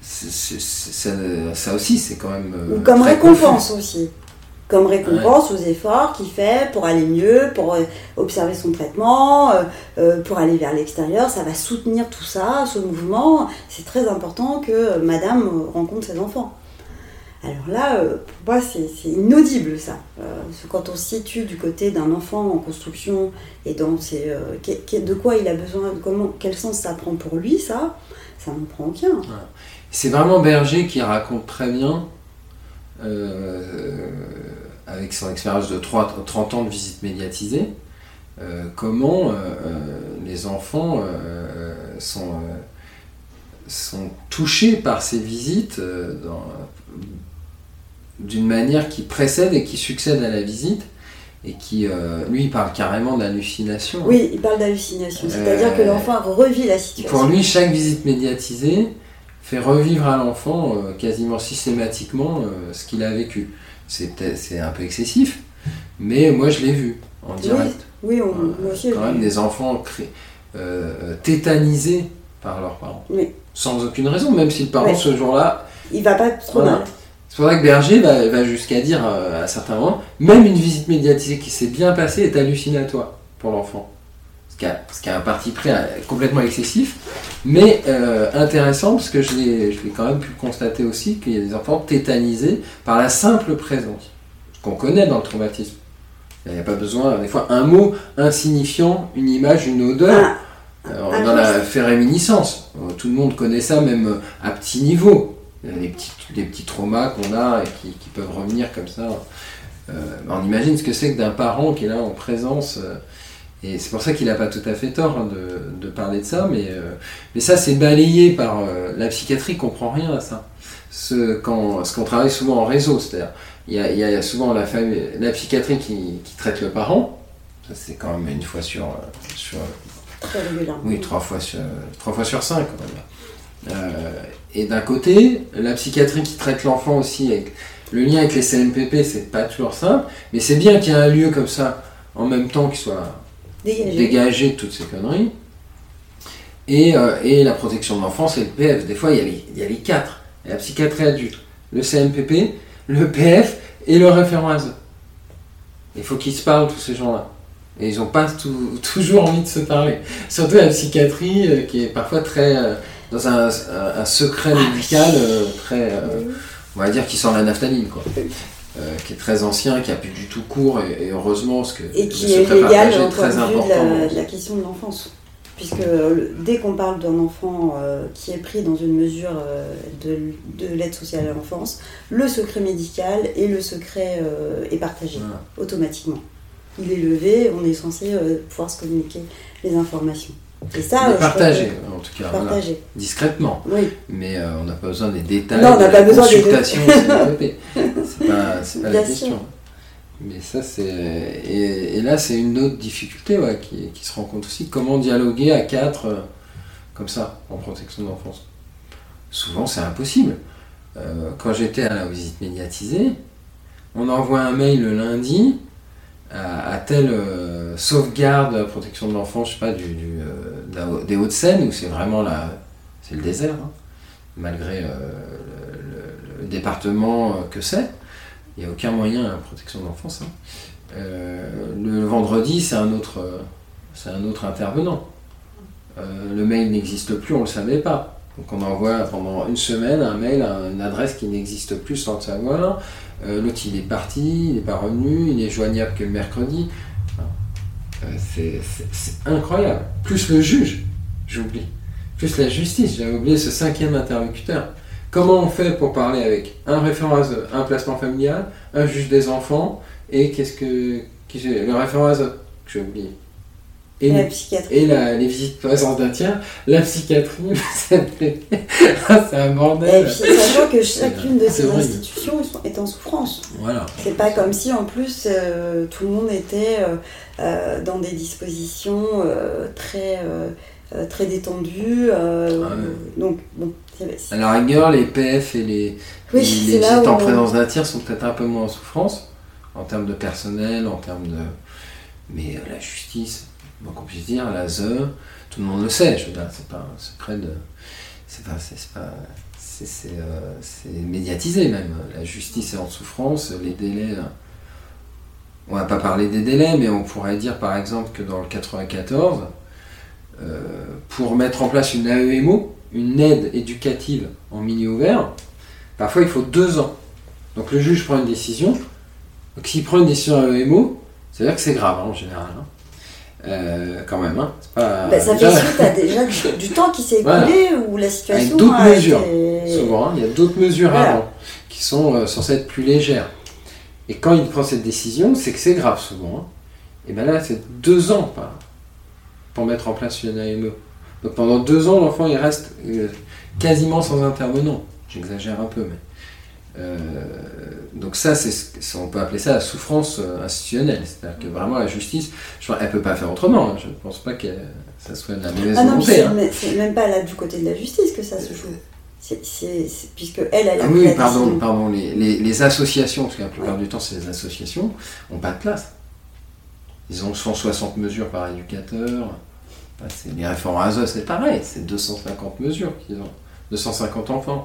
Ça, ça aussi, c'est quand même. Ou comme récompense aussi. Comme récompense aux efforts qu'il fait pour aller mieux, pour euh, observer son traitement, euh, euh, pour aller vers l'extérieur. Ça va soutenir tout ça, ce mouvement. C'est très important que madame rencontre ses enfants. Alors là, pour moi, c'est inaudible ça. Euh, quand on se situe du côté d'un enfant en construction et dans ses, euh, de quoi il a besoin, comment, quel sens ça prend pour lui, ça, ça n'en prend aucun. C'est vraiment Berger qui raconte très bien, euh, avec son expérience de 3 30 ans de visite médiatisée, euh, comment euh, euh, les enfants sont, sont touchés par ces visites d'une manière qui précède et qui succède à la visite, et qui, euh, lui, il parle carrément d'hallucination. Oui, il parle d'hallucination, c'est-à-dire Euh, que l'enfant revit la situation. Pour lui, chaque visite médiatisée fait revivre à l'enfant euh, quasiment systématiquement ce qu'il a vécu. C'est un peu excessif, mais moi je l'ai vu en direct. Oui, on, Euh, moi aussi. Quand même des enfants euh, tétanisés par leurs parents. Oui. Sans aucune raison, même si le parent Ouais. ce jour-là. Il va pas trop Voilà. mal. C'est pour ça que Berger va, va jusqu'à dire euh, à certains moments, même une visite médiatisée qui s'est bien passée est hallucinatoire pour l'enfant. Ce qui a, a un parti pris complètement excessif, mais euh, intéressant parce que je l'ai je l'ai quand même pu constater aussi qu'il y a des enfants tétanisés par la simple présence, ce qu'on connaît dans le traumatisme. Il n'y a pas besoin, des fois, un mot insignifiant, une image, une odeur. Dans je la vois. fait réminiscence. Euh, Tout le monde connaît ça, même euh, à petit niveau. Il y a des petits, des petits traumas qu'on a et qui, qui peuvent revenir comme ça. Euh, on imagine ce que c'est que d'un parent qui est là en présence euh, Et c'est pour ça qu'il n'a pas tout à fait tort hein, de, de parler de ça, mais, euh, mais ça c'est balayé par euh, la psychiatrie, comprend rien à ça. Ce, qu'on travaille souvent en réseau, c'est-à-dire il y a, il y a souvent la, famille, la psychiatrie qui, qui traite le parent, ça c'est quand même une fois sur, oui, trois fois sur, trois fois sur cinq, on va dire. Euh, et d'un côté, la psychiatrie qui traite l'enfant aussi, avec le lien avec les CMPP, c'est pas toujours simple, mais c'est bien qu'il y ait un lieu comme ça, en même temps, qui soit De toutes ces conneries. Et, euh, et la protection de l'enfance et le PF. Des fois, il y a les, il y a les quatre. Il y a la psychiatrie adulte, le CMPP, le PF et le référent ASE. Il faut qu'ils se parlent, tous ces gens-là. Et ils n'ont pas tout- <laughs> toujours envie de se parler. Surtout la psychiatrie, euh, qui est parfois très. euh, dans un, un- un secret médical euh, très. on va dire qui sent la naphtaline, quoi. Euh, qui est très ancien, qui a plus du tout cours, et, et heureusement, parce que Et qui est légal en point de vue de la, de la question de l'enfance. Puisque le- dès qu'on parle d'un enfant euh, qui est pris dans une mesure euh, de, de l'aide sociale à l'enfance, le secret médical et le secret euh, est partagé Voilà. automatiquement. Il est levé, on est censé euh, pouvoir se communiquer les informations. Et ça, euh, partagé, que- en tout cas, voilà. Discrètement. Oui. Mais euh, on n'a pas besoin des détails. Non, on n'a pas besoin des. C'est <laughs> pas, c'est pas la sûr. question. Mais ça, c'est. Et, et là, c'est une autre difficulté ouais, qui, qui se rencontre aussi. Comment dialoguer à quatre euh, comme ça, en protection de l'enfance? Souvent, c'est impossible. Euh, quand j'étais à la visite médiatisée, on envoie un mail le lundi à, à telle euh, sauvegarde de la protection de l'enfance, je sais pas, du, du, euh, la- des Hauts-de-Seine, où c'est vraiment la, c'est le désert, hein, malgré le, le- le département que c'est. Il n'y a aucun moyen à la protection de l'enfance. hein. Euh, le, vendredi, c'est un autre, euh, c'est un autre intervenant. Euh, le mail n'existe plus, on ne le savait pas. Donc on envoie pendant une semaine un mail à une adresse qui n'existe plus sans le savoir. L'autre il est parti, il n'est pas revenu, il est joignable que le mercredi. C'est incroyable. Plus le juge, j'oublie. Plus la justice, j'avais oublié ce cinquième interlocuteur. Comment on fait pour parler avec un référent, un placement familial, un juge des enfants et qu'est-ce que qui le référent que j'ai oublié. Et, La psychiatrie. et la- les visites présence d'un tiers, la psychiatrie, <laughs> c'est un Et bordel. puis, sachant que chacune de ces institutions est en souffrance. Voilà. C'est pas comme si en plus euh, tout le monde était euh, euh, dans des dispositions euh, très, très détendues. euh, Ah. Donc, bon, À la rigueur, les PF et les, Oui, les, où en on- présence d'un tiers sont peut-être un peu moins en souffrance, en termes de personnel, en termes de. Mais euh, la justice, bon, qu'on puisse dire, la ZE, tout le monde le sait, je veux dire, c'est pas un secret de. C'est pas. C'est pas. C'est c'est, euh, c'est médiatisé même. La justice est en souffrance, les délais. euh, On va pas parler des délais, mais on pourrait dire par exemple que dans le 94, euh, pour mettre en place une AEMO, une aide éducative en milieu ouvert, parfois il faut deux ans. Donc le juge prend une décision. Donc s'il prend une décision AEMO, c'est-à-dire que c'est grave hein, en général. hein. Euh, quand même, hein. Pas, bah, ça fait suite à déjà <laughs> du, du temps qui s'est Voilà. écoulé où la situation d'autres a mesures, été- souvent, hein, il y a d'autres mesures Voilà. avant qui sont euh, censées être plus légères. Et quand il prend cette décision, c'est que c'est grave souvent. hein. Et bien là, c'est deux ans pour mettre en place une AME. Donc pendant deux ans, l'enfant il reste euh, quasiment sans intervenant. J'exagère un peu, mais. euh, donc ça, c'est, on peut appeler ça la souffrance euh, institutionnelle. C'est-à-dire que vraiment la justice, je, elle peut pas faire autrement. hein. Je ne pense pas que ça soit de la mauvaise Ah volonté. hein. c'est même pas là du côté de la justice que ça se joue. Puisque elle, elle a Ah oui, pardon. Les, les- les associations, parce que la plupart du temps c'est les associations, n'ont pas de place. Ils ont 160 mesures par éducateur. Bah, c'est- les réformes ASE, c'est pareil, c'est 250 mesures qu'ils ont. 250 enfants.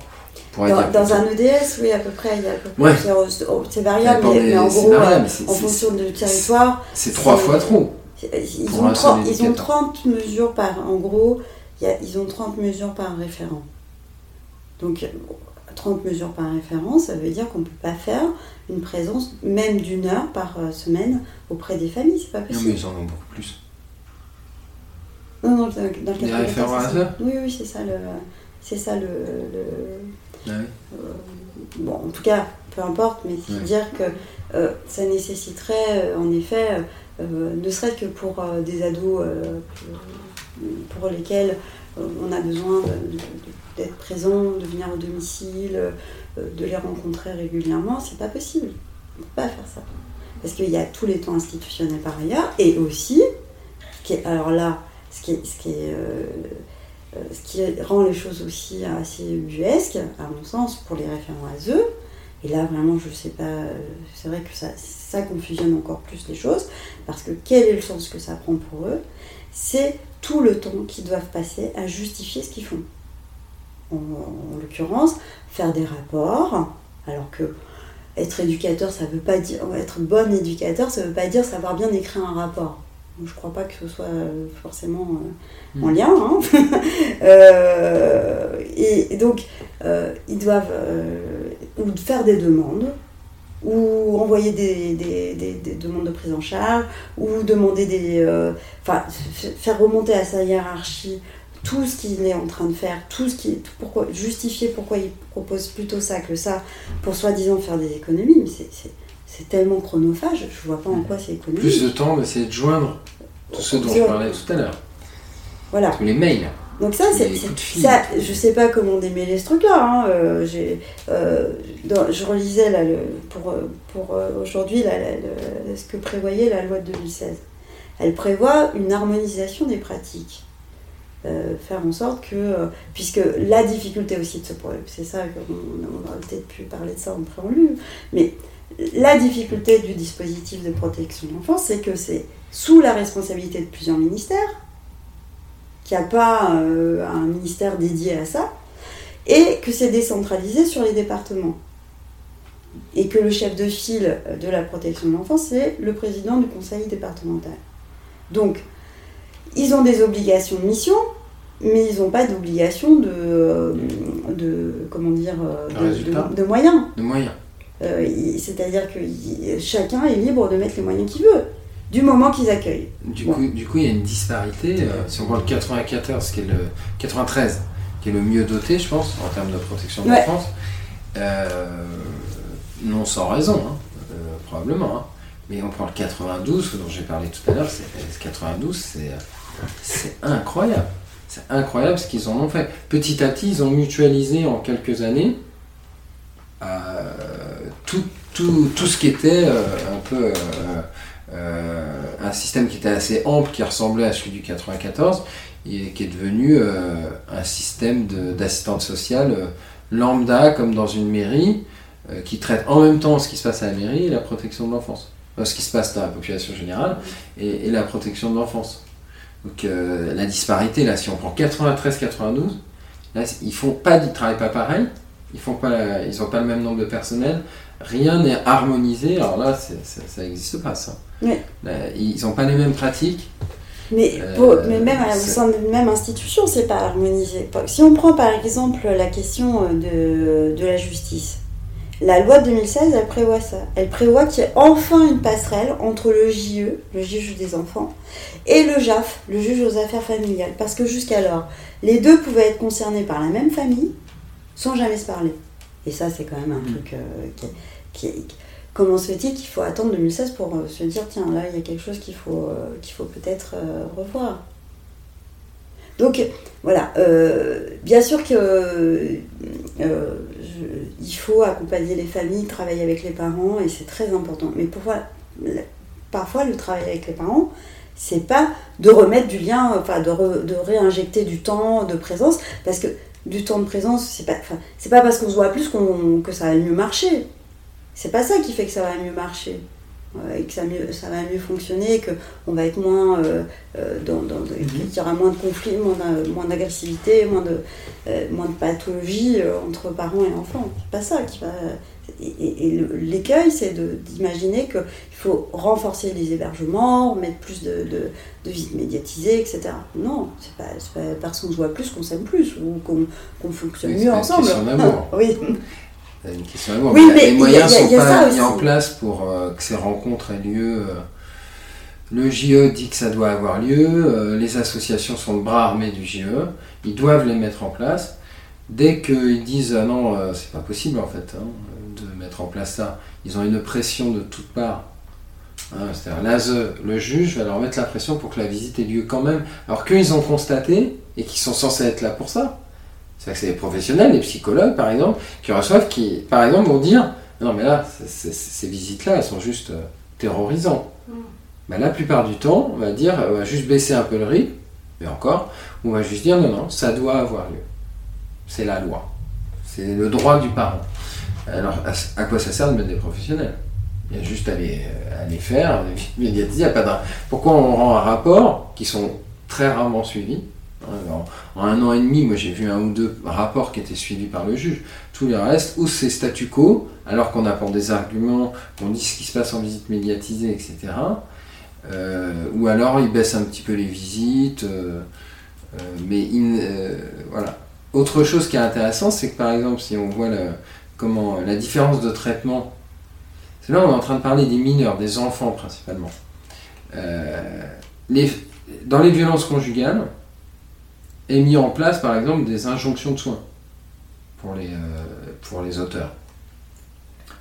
Dans, dans un EDS, oui, à peu près, il y a à peu près Ouais. plusieurs- c'est variable, mais, en gros, variable, euh, en fonction du territoire, C'est trois fois trop. ils ont, un 30, seul ils ont éducateur. 30 mesures par, en gros, il y a- ils ont 30 mesures par référent. Donc, 30 mesures par référent, ça veut dire qu'on ne peut pas faire une présence, même d'une heure par euh, semaine, auprès des familles, c'est pas Non, mais possible. ils en ont beaucoup plus. Non, non, dans, le Les 94, référents c'est à ça. ça Oui, oui, c'est ça le... C'est ça le, le- Ah oui. Bon, en tout cas, peu importe, mais c'est Ouais. dire que euh, ça nécessiterait euh, en effet ne serait-ce que pour des ados pour lesquels on a besoin d'être présent, de venir au domicile, de les rencontrer régulièrement, c'est pas possible. On ne peut pas faire ça. Parce qu'il y a tous les temps institutionnels par ailleurs, et aussi, qui alors là, ce qui est euh, ce qui rend les choses aussi assez ubuesques, à mon sens, pour les référents à eux. Et là, vraiment, je ne sais pas, euh, c'est vrai que ça, confusionne encore plus les choses, parce que quel est le sens que ça prend pour eux? C'est tout le temps qu'ils doivent passer à justifier ce qu'ils font. En, en l'occurrence, faire des rapports, alors que être éducateur, ça veut pas dire, être bon éducateur, ça veut pas dire savoir bien écrire un rapport. Je ne crois pas que ce soit euh, forcément euh, en hmm. lien. Hein. <laughs> Euh, et, donc, ils doivent ou faire des demandes, ou envoyer des, des, demandes de prise en charge, ou demander des. Enfin, faire remonter à sa hiérarchie tout ce qu'il est en train de faire, tout ce qui, pourquoi, justifier pourquoi il propose plutôt ça que ça, pour soi-disant faire des économies. Mais c'est c'est tellement chronophage, je vois pas en quoi c'est économique. Plus de temps d'essayer de joindre tout ce dont je parlais tout à l'heure. Voilà. Tous les mails. Donc ça, c'est ça. Je sais pas comment démêler ce truc-là. Hein. Euh, euh, je relisais là, le, pour, pour euh, aujourd'hui ce que prévoyait la loi de 2016. Elle prévoit une harmonisation des pratiques. faire en sorte que, puisque la difficulté aussi de ce problème, c'est ça qu'on on aurait peut-être pu parler de ça en préambule, mais la difficulté du dispositif de protection de l'enfance, c'est que c'est sous la responsabilité de plusieurs ministères, qu'il n'y a pas euh, un ministère dédié à ça, et que c'est décentralisé sur les départements. Et que le chef de file de la protection de l'enfance, c'est le président du conseil départemental. Donc, ils ont des obligations de mission, mais ils n'ont pas d'obligation de, euh, de, comment dire, euh, de, moyens. De moyens. C'est-à-dire que chacun est libre de mettre les moyens qu'il veut du moment qu'ils accueillent. Du, coup, du coup, il y a une disparité. Euh, si on prend le 94, qui est le 93, qui est le mieux doté, je pense, en termes de protection de l'enfance, euh, non sans raison, hein, euh, probablement. Hein. Mais on prend le 92, dont j'ai parlé tout à l'heure, c'est 92, c'est incroyable. C'est incroyable ce qu'ils en ont fait. Petit à petit, ils ont mutualisé en quelques années tout, tout, tout, ce qui était un peu euh, un système qui était assez ample, qui ressemblait à celui du 94, et qui est devenu euh, un système d'assistante sociale euh, lambda, comme dans une mairie, qui traite en même temps ce qui se passe à la mairie et la protection de l'enfance. ce qui se passe dans la population générale et, la protection de l'enfance. Donc la disparité, là, si on prend 93-92, là, ils font pas, ils travaillent pas pareil, ils font pas, pas le même nombre de personnel, rien n'est harmonisé. Alors là, ça n'existe pas ça. Ils n'ont pas les mêmes pratiques. Mais, euh, mais même au sein d'une même institution, c'est pas harmonisé. Si on prend par exemple la question de, de la justice, la loi de 2016, elle prévoit ça. Elle prévoit qu'il y ait enfin une passerelle entre le JE, le juge des enfants, et le JAF, le juge aux affaires familiales. Parce que jusqu'alors, les deux pouvaient être concernés par la même famille sans jamais se parler. Et ça, c'est quand même un mmh. truc euh, qui, comment se fait-il qu'il faut attendre 2016 pour euh, se dire tiens là il y a quelque chose qu'il faut, euh, qu'il faut peut-être euh, revoir donc voilà, bien sûr que il faut accompagner les familles, travailler avec les parents et c'est très important. Mais parfois, le travail avec les parents, c'est pas de remettre du lien, enfin de, réinjecter du temps de présence, parce que du temps de présence, c'est pas, pas parce qu'on se voit plus que ça va mieux marcher. C'est pas ça qui fait que ça va mieux marcher euh, et que ça, mieux, ça va mieux fonctionner, qu'on va être moins. Euh, euh, dans, mhm. qu'il y aura moins de conflits, moins d'agressivité, moins de, moins de pathologie entre parents et enfants. C'est pas ça qui va. Et, l'écueil, c'est d'imaginer qu'il faut renforcer les hébergements, mettre plus de, de, de visites médiatisées, etc. Non, c'est pas, pas parce qu'on se voit plus qu'on s'aime plus ou qu'on fonctionne mieux ensemble. <laughs> oui une question Oui, les moyens ne sont pas mis en place pour euh, que ces rencontres aient lieu. Euh. Le JE dit que ça doit avoir lieu, euh, les associations sont le bras armé du JE, ils doivent les mettre en place. Dès qu'ils disent ah non, c'est pas possible en fait hein, de mettre en place ça, ils ont une pression de toutes parts Hein, C'est-à-dire, l'ASE, le juge, va leur mettre la pression pour que la visite ait lieu quand même, alors qu'ils ont constaté et qu'ils sont censés être là pour ça. C'est-à-dire que c'est des professionnels, des psychologues par exemple, qui reçoivent, qui par exemple vont dire Non, mais là, ces visites-là, elles sont juste euh, terrorisantes. Ben, la plupart du temps, on va dire On va juste baisser un peu le rythme, mais encore, ou on va juste dire Non, non, ça doit avoir lieu. C'est la loi. C'est le droit du parent. Alors, à, quoi ça sert de mettre des professionnels? Il y a juste à les, à les faire, <laughs> médiatiser. il y a pas de- Pourquoi on rend un rapport qui sont très rarement suivis? En un an et demi, moi j'ai vu un ou deux rapports qui étaient suivis par le juge. Tout le reste, ou c'est statu quo, alors qu'on apporte des arguments, on dit ce qui se passe en visite médiatisée, etc. Euh, ou alors ils baissent un petit peu les visites. euh, euh, mais il- voilà. Autre chose qui est intéressant, c'est que par exemple, si on voit comment, la différence de traitement, c'est là on est en train de parler des mineurs, des enfants principalement. Dans les violences conjugales, est mis en place par exemple des injonctions de soins pour les, euh, pour les auteurs.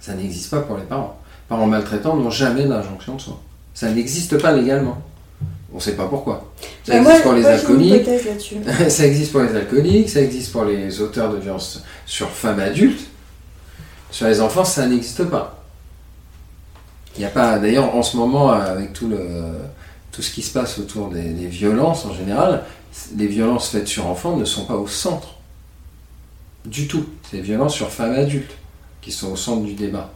Ça n'existe pas pour les parents. Les parents maltraitants n'ont jamais d'injonction de soins. Ça n'existe pas légalement. On ne sait pas pourquoi. Ça Bah, existe moi- pour les moi, alcooliques, <laughs> ça existe pour les alcooliques, ça existe pour les auteurs de violences sur femmes adultes. Sur les enfants, ça n'existe pas. Il n'y a pas, d'ailleurs, en ce moment, avec tout, le, tout ce qui se passe autour des, des violences en général, les violences faites sur enfants ne sont pas au centre. Du tout. C'est les violences sur femmes adultes qui sont au centre du débat.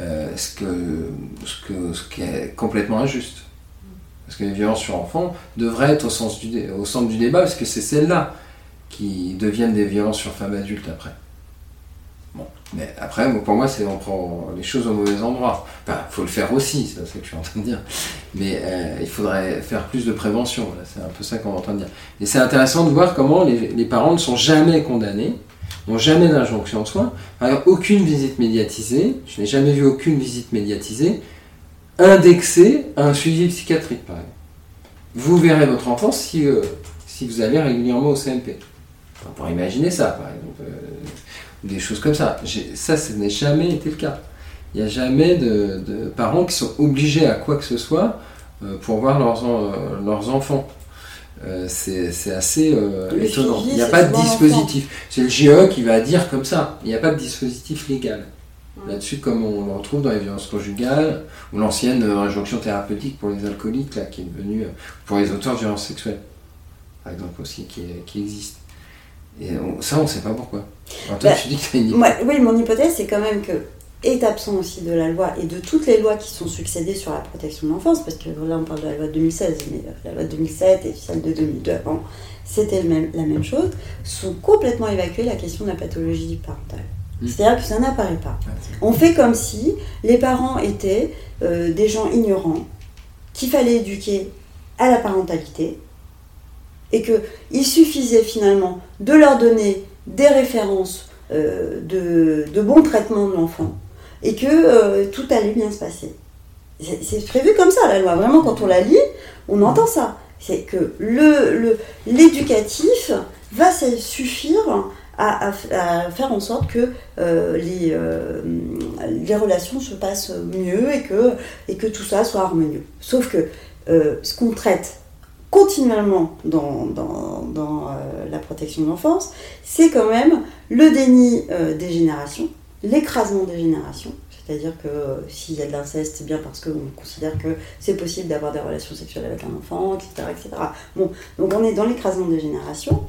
Euh, ce, qui est complètement injuste. Parce que les violences sur enfants devraient être au centre du débat, parce que c'est celles-là qui deviennent des violences sur femmes adultes après. Bon, mais après, pour moi, c'est on prend les choses au mauvais endroit. Enfin, faut le faire aussi, c'est ça que je suis en train de dire. Mais euh, il faudrait faire plus de prévention, c'est un peu ça qu'on est en train de dire. Et c'est intéressant de voir comment les, parents ne sont jamais condamnés, n'ont jamais d'injonction de soins. Exemple, aucune visite médiatisée, je n'ai jamais vu aucune visite médiatisée, indexée à un suivi psychiatrique, par exemple. Vous verrez votre enfant si, euh, si vous allez régulièrement au CMP. On pourrait imaginer ça, par exemple. euh, des choses comme ça. Ça, ce n'est jamais été le cas. Il n'y a jamais de, de parents qui sont obligés à quoi que ce soit euh, pour voir leurs, en- euh, leurs enfants. Euh, c'est assez euh, étonnant. Il n'y a pas de dispositif. C'est le GE qui va dire comme ça. Il n'y a pas de dispositif légal. Là-dessus, comme on le retrouve dans les violences conjugales, ou l'ancienne injonction thérapeutique pour les alcooliques, là, qui est devenue pour les auteurs de violences sexuelles, par exemple, aussi, qui existe. Et on- ça, on ne sait pas pourquoi. Alors, toi, Bah, tu dis que tu as une Moi, oui, mon hypothèse, c'est quand même que est absent aussi de la loi et de toutes les lois qui sont succédées sur la protection de l'enfance, parce que là on parle de la loi de 2016, mais euh, la loi de 2007 et celle de 2002 avant, c'était même- la même chose, sont complètement évacuées la question de la pathologie parentale. Mm. C'est-à-dire que ça n'apparaît pas. On fait comme si les parents étaient euh, des gens ignorants, qu'il fallait éduquer à la parentalité, et qu'il suffisait finalement de leur donner des références euh, de, de bon traitement de l'enfant, et que euh, tout allait bien se passer. C'est prévu comme ça, la loi. Vraiment, quand on la lit, on entend ça. C'est que le- le- l'éducatif va suffire à, à- faire en sorte que euh, les, les relations se passent mieux et que, et que tout ça soit harmonieux. Sauf que ce qu'on traite continuellement dans, dans, dans, euh, la protection de l'enfance, c'est quand même le déni euh, des générations, l'écrasement des générations. C'est-à-dire que euh, s'il y a de l'inceste, c'est bien parce qu'on considère que c'est possible d'avoir des relations sexuelles avec un enfant, etc. etc. Bon, donc on est dans l'écrasement des générations,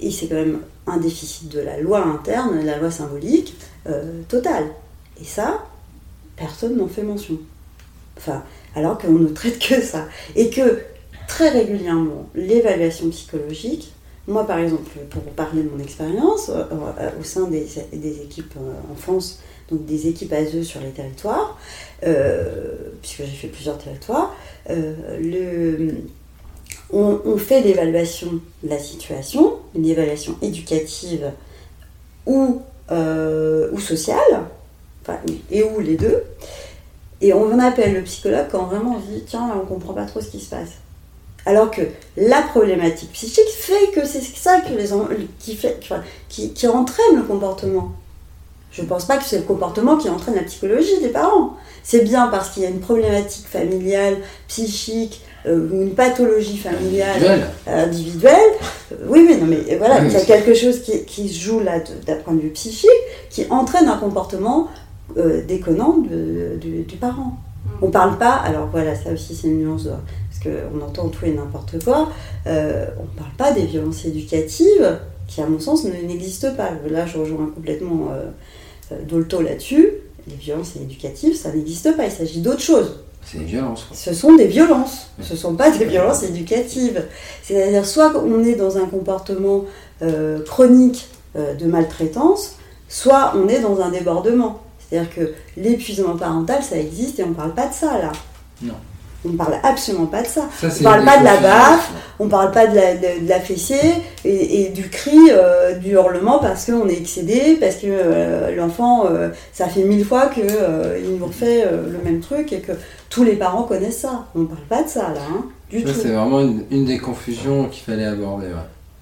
et c'est quand même un déficit de la loi interne, la loi symbolique, totale. Et ça, personne n'en fait mention. Enfin, alors qu'on ne traite que ça. Et que très régulièrement, l'évaluation psychologique, moi par exemple, pour parler de mon expérience, euh, euh, au sein des, des équipes euh, enfance, donc des équipes ASE sur les territoires, puisque j'ai fait plusieurs territoires, on, fait l'évaluation de la situation, une évaluation éducative ou, ou sociale, enfin, et ou les deux, et on appelle le psychologue quand vraiment on se dit tiens, là, on comprend pas trop ce qui se passe. Alors que la problématique psychique fait que c'est ça que les en- qui, fait, qui, qui entraîne le comportement. Je pense pas que c'est le comportement qui entraîne la psychologie des parents. C'est bien parce qu'il y a une problématique familiale, psychique, euh, ou une pathologie familiale Individuel. individuelle. Euh, oui, oui, non, mais voilà, Oui, il y a quelque chose qui, qui se joue là d'un point de vue psychique, qui entraîne un comportement euh, déconnant de- du, du parent. On parle pas, alors voilà, ça aussi c'est une nuance, qu'on entend tout et n'importe quoi, euh, on parle pas des violences éducatives, qui à mon sens ne- n'existent pas. Là, je rejoins complètement euh, euh, Dolto là-dessus. Les violences éducatives, ça n'existe pas, il s'agit d'autre chose C'est une violence. quoi. ce sont des violences. Ce ne sont pas des violences éducatives. C'est-à-dire, soit on est dans un comportement euh, chronique de maltraitance, soit on est dans un débordement. C'est-à-dire que l'épuisement parental, ça existe et on ne parle pas de ça là. Non. On ne parle absolument pas de ça. Ça, On parle pas de la baffe, on ne parle pas de la, de, de la fessée et, et du cri, euh, du hurlement parce qu'on est excédé, parce que euh, l'enfant, euh, ça fait mille fois qu'il nous refait le même truc et que tous les parents connaissent ça. On ne parle pas de ça là, hein, du Ça, tout. c'est vraiment une, une des confusions qu'il fallait aborder. ouais.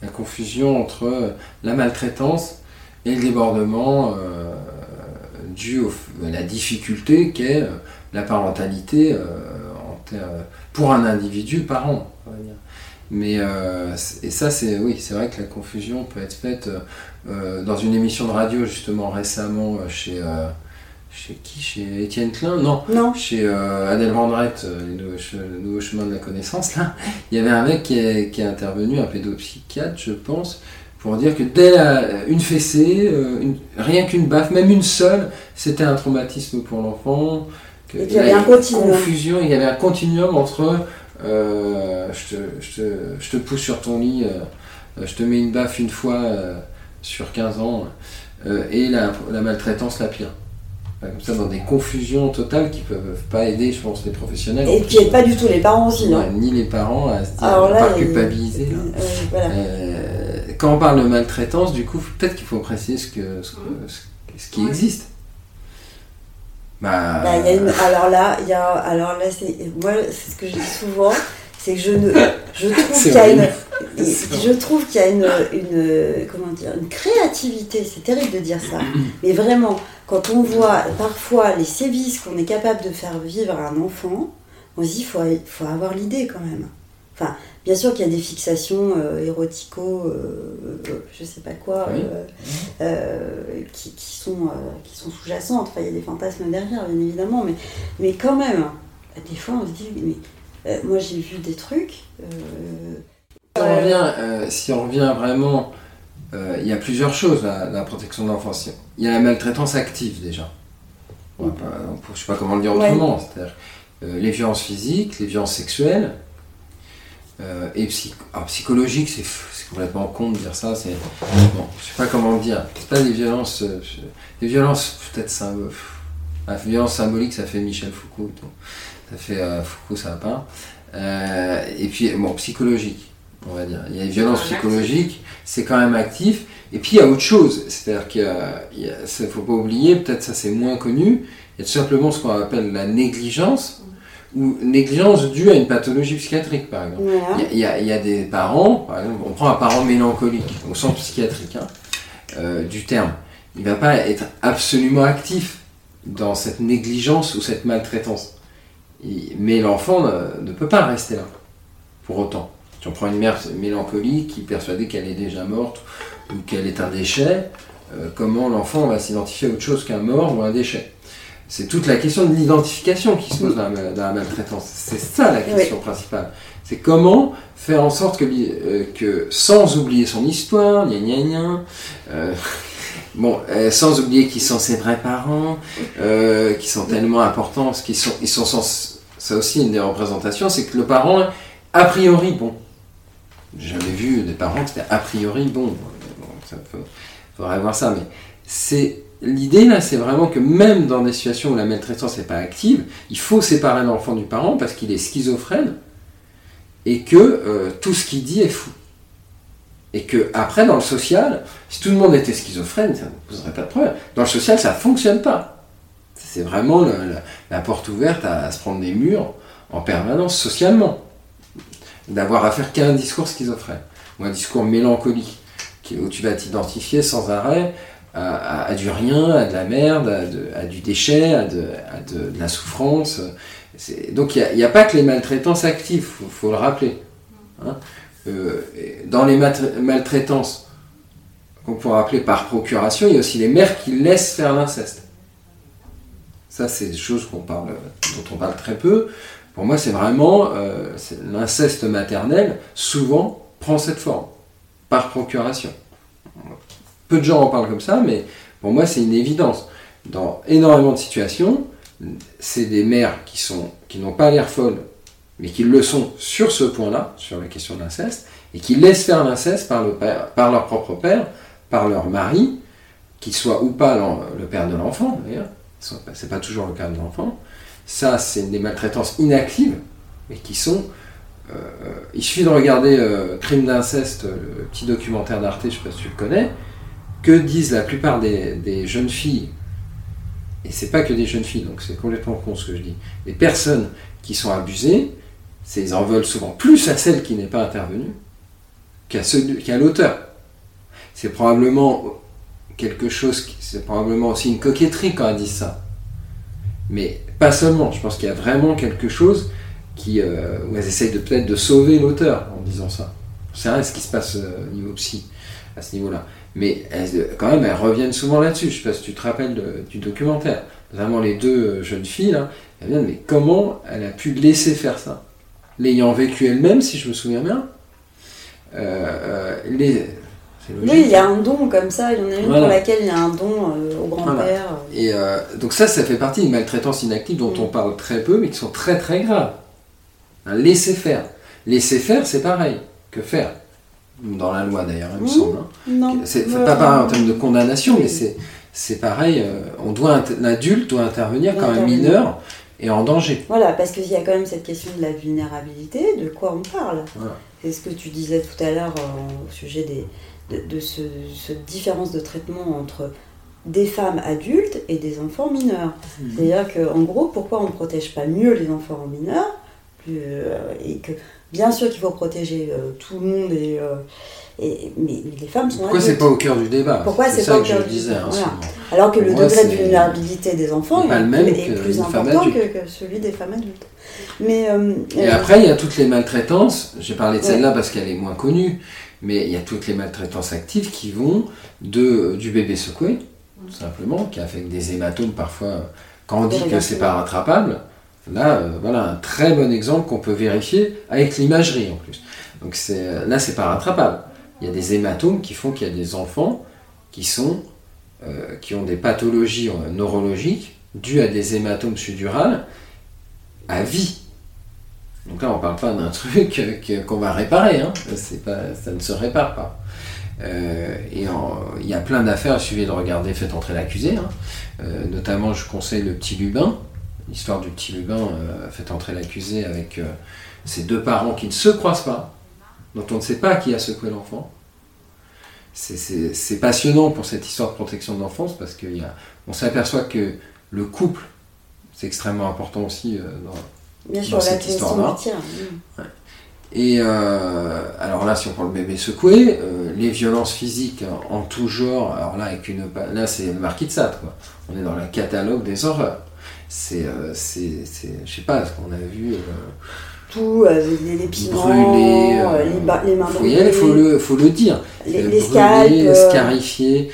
La confusion entre la maltraitance et le débordement dû au- à la difficulté qu'est la parentalité euh, pour un individu on va dire. Mais euh, et ça, c'est oui, c'est vrai que la confusion peut être faite euh, dans une émission de radio justement récemment chez chez qui? Chez Étienne Klein? Non, Non, chez euh, Adèle Vendrette, euh, che- le nouveau chemin de la connaissance, là, il y avait un mec qui est, qui est intervenu, un pédopsychiatre, je pense, pour dire que dès la- une fessée, euh, une- rien qu'une baffe, même une seule, c'était un traumatisme pour l'enfant. Que- Et qu'il y avait il un continuum. Confusion, il y avait un continuum entre euh, je, te, je, te, je te pousse sur ton lit, euh, je te mets une baffe une fois euh, sur 15 ans, euh, et la, la maltraitance la pire. Enfin, Comme ça, dans des confusions totales qui peuvent pas aider, je pense, les professionnels. et qui n'aident pas du tout les parents aussi. ouais, hein. ni les parents à se pas il- culpabiliser. là. Voilà. Quand on parle de maltraitance, du coup, peut-être qu'il faut préciser ce, que, ce, que- ce- ce qui Ouais. existe. Bah, Bah, il y a une- alors là, il y a, alors là, c'est moi, c'est ce que je dis souvent, c'est que je ne, je <laughs> trouve qu'il y a une, <laughs> je trouve qu'il y a une, une, comment dire, une créativité. C'est terrible de dire ça, <clears throat> mais vraiment, quand on voit parfois les sévices qu'on est capable de faire vivre à un enfant, on se dit, faut, faut avoir l'idée quand même. Enfin, bien sûr qu'il y a des fixations euh, érotico, euh, je sais pas quoi, Oui. euh, euh, qui, qui sont, qui sont sous-jacentes. Enfin, il y a des fantasmes derrière, bien évidemment, mais, mais quand même, des fois, on se dit, mais moi j'ai vu des trucs. Si on revient, si on revient vraiment, euh, il y a plusieurs choses à la protection de l'enfance. Il y a la maltraitance active déjà. On va pas- on- je sais pas comment le dire Ouais. autrement. C'est-à-dire euh, les violences physiques, les violences sexuelles euh, et alors, psychologiques. C'est c'est complètement con de dire ça. C'est bon, je sais pas comment le dire. C'est pas des violences, euh, des violences peut-être symboliques. La violence symbolique, ça fait Michel Foucault. Ça fait euh, Foucault, ça va pas. Et puis, bon, psychologique, on va dire. Il y a les violences psychologiques, c'est quand même actif. Et puis, il y a autre chose. C'est-à-dire qu'il ça, faut pas oublier, peut-être ça c'est moins connu, il y a tout simplement ce qu'on appelle la négligence, ou négligence due à une pathologie psychiatrique, par exemple. voilà. Il y, a- il y a, des parents, par exemple, on prend un parent mélancolique, au sens psychiatrique hein, euh, du terme. Il ne va pas être absolument actif dans cette négligence ou cette maltraitance. Il- mais l'enfant ne, ne peut pas rester là, pour autant. Si on prend une mère mélancolique qui est persuadée qu'elle est déjà morte ou qu'elle est un déchet, euh, comment l'enfant va s'identifier à autre chose qu'un mort ou un déchet? C'est toute la question de l'identification qui se pose dans la, dans la maltraitance. C'est ça la question principale. C'est comment faire en sorte que, euh, que sans oublier son histoire, gna gna gna, euh, <laughs> bon, euh, sans oublier qu'ils sont ses vrais parents, euh, qui sont tellement importants, qu'ils sont, ils sont sans, ça aussi une des représentations, c'est que le parent, a priori, bon, j'ai jamais vu des parents qui étaient a priori bon, bon ça faudrait voir ça, mais c'est l'idée là, c'est vraiment que même dans des situations où la maltraitance n'est pas active, il faut séparer l'enfant du parent parce qu'il est schizophrène et que euh, tout ce qu'il dit est fou. Et que après dans le social, si tout le monde était schizophrène, ça ne poserait pas de problème. Dans le social, ça fonctionne pas. C'est vraiment la, porte ouverte à, à se prendre des murs en permanence socialement. D'avoir affaire qu'à un discours schizophrène ou un discours mélancolique où tu vas t'identifier sans arrêt à, du rien, à de la merde, à, du déchet, à de, la souffrance. Donc il n'y a, pas que les maltraitances actives, il faut, le rappeler. Hein. Euh, dans les maltraitances qu'on pourrait appeler par procuration, il y a aussi les mères qui laissent faire l'inceste. Ça, c'est des choses dont on parle très peu. Pour moi, c'est vraiment euh, l'inceste maternel, souvent, prend cette forme, par procuration. Peu de gens en parlent comme ça, mais pour moi, c'est une évidence. Dans énormément de situations, c'est des mères qui, sont, qui n'ont pas l'air folles, mais qui le sont sur ce point-là, sur la question de l'inceste, et qui laissent faire l'inceste par, le par leur propre père, par leur mari, qu'il soit ou pas le père de l'enfant, d'ailleurs, c'est pas toujours le cas de l'enfant. Ça, c'est des maltraitances inactives, mais qui sont. Euh, il suffit de regarder euh, Crime d'inceste, le petit documentaire d'Arte, je sais pas si tu le connais. Que disent la plupart des, jeunes filles Et c'est pas que des jeunes filles, donc c'est complètement con ce que je dis. Les personnes qui sont abusées, c'est ils en veulent souvent plus à celle qui n'est pas intervenue qu'à l'auteur. C'est probablement quelque chose, c'est probablement aussi une coquetterie quand elle dit ça. Mais pas seulement, je pense qu'il y a vraiment quelque chose qui, euh, où elles essayent peut-être de sauver l'auteur en disant ça. C'est rien ce qui se passe euh, au niveau psy, à ce niveau-là. Mais elles, quand même, elles reviennent souvent là-dessus. Je sais pas si tu te rappelles du documentaire. Notamment les deux euh, jeunes filles, là, elles viennent, mais comment elle a pu laisser faire ça? L'ayant vécu elle-même, si je me souviens bien. les, oui, il y a un don comme ça, il y en a une pour laquelle il y a un don euh, au grand-père. Et euh, donc ça, ça fait partie d'une maltraitance inactive dont mm. on parle très peu, mais qui sont très très graves. Un laisser faire. Laisser faire, c'est pareil que faire. Dans la loi d'ailleurs, il me semble. Hein. C'est pas pareil en termes de condamnation, mais c'est pareil. Euh, on doit l'adulte doit intervenir quand un mineur est en danger. Voilà, parce qu'il y a quand même cette question de la vulnérabilité, de quoi on parle. C'est ce que tu disais tout à l'heure au sujet des, de, ce, cette différence de traitement entre des femmes adultes et des enfants mineurs. Mhm. C'est-à-dire qu'en gros, pourquoi on ne protège pas mieux les enfants mineurs euh, Et que bien sûr qu'il faut protéger euh, tout le monde, et, euh, et, mais les femmes sont Pourquoi c'est pas au cœur du débat? Pourquoi c'est pas au cœur du débat Alors que le degré de vulnérabilité des enfants est, plus important que, celui des femmes adultes. Mais, et après, il y a toutes les maltraitances. J'ai parlé de celle-là parce qu'elle est moins connue. Mais il y a toutes les maltraitances actives qui vont de, du bébé secoué, tout simplement, qui affecte des hématomes parfois. Quand on dit que c'est pas rattrapable, là, euh, voilà un très bon exemple qu'on peut vérifier avec l'imagerie en plus. Donc là, c'est pas rattrapable. Il y a des hématomes qui font qu'il y a des enfants qui sont euh, qui ont des pathologies euh, neurologiques dues à des hématomes sudurales à vie. Donc là, on ne parle pas d'un <laughs> truc qu'on va réparer, hein. ça ne se répare pas. Et il y a plein d'affaires, il suffit de regarder Faites entrer l'accusé. Hein. Notamment, je conseille le petit Lubin, l'histoire du petit Lubin, euh, Faites entrer l'accusé avec ses deux parents qui ne se croisent pas, dont on ne sait pas qui a secoué l'enfant. C'est passionnant pour cette histoire de protection de l'enfance parce qu'on s'aperçoit que le couple, c'est extrêmement important aussi dans, Bien sûr, cette histoire-là. Et euh, alors là, si on prend le bébé secoué, euh, les violences physiques en, tout genre, alors là, avec une, là c'est le marquis de Sade, quoi. On est dans le catalogue des horreurs. C'est, euh, c'est, je sais pas, ce qu'on a vu. tout, les, les piments, les, les, mains brûlées. Il faut le, faut le dire. Les, les scalpes. scarifier,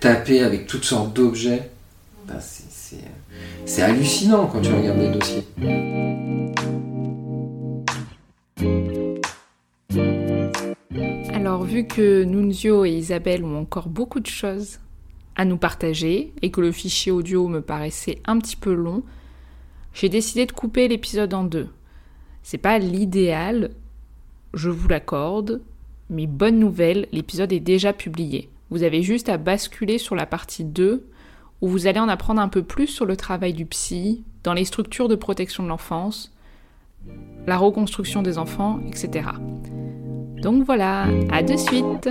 taper avec toutes sortes d'objets. Ben, c'est hallucinant quand tu regardes les dossiers. Alors, vu que Nunzio et Isabelle ont encore beaucoup de choses à nous partager et que le fichier audio me paraissait un petit peu long, j'ai décidé de couper l'épisode en deux. C'est pas l'idéal, je vous l'accorde, mais bonne nouvelle, l'épisode est déjà publié. Vous avez juste à basculer sur la partie 2 où vous allez en apprendre un peu plus sur le travail du psy, dans les structures de protection de l'enfance, la reconstruction des enfants, etc. Donc voilà, à de suite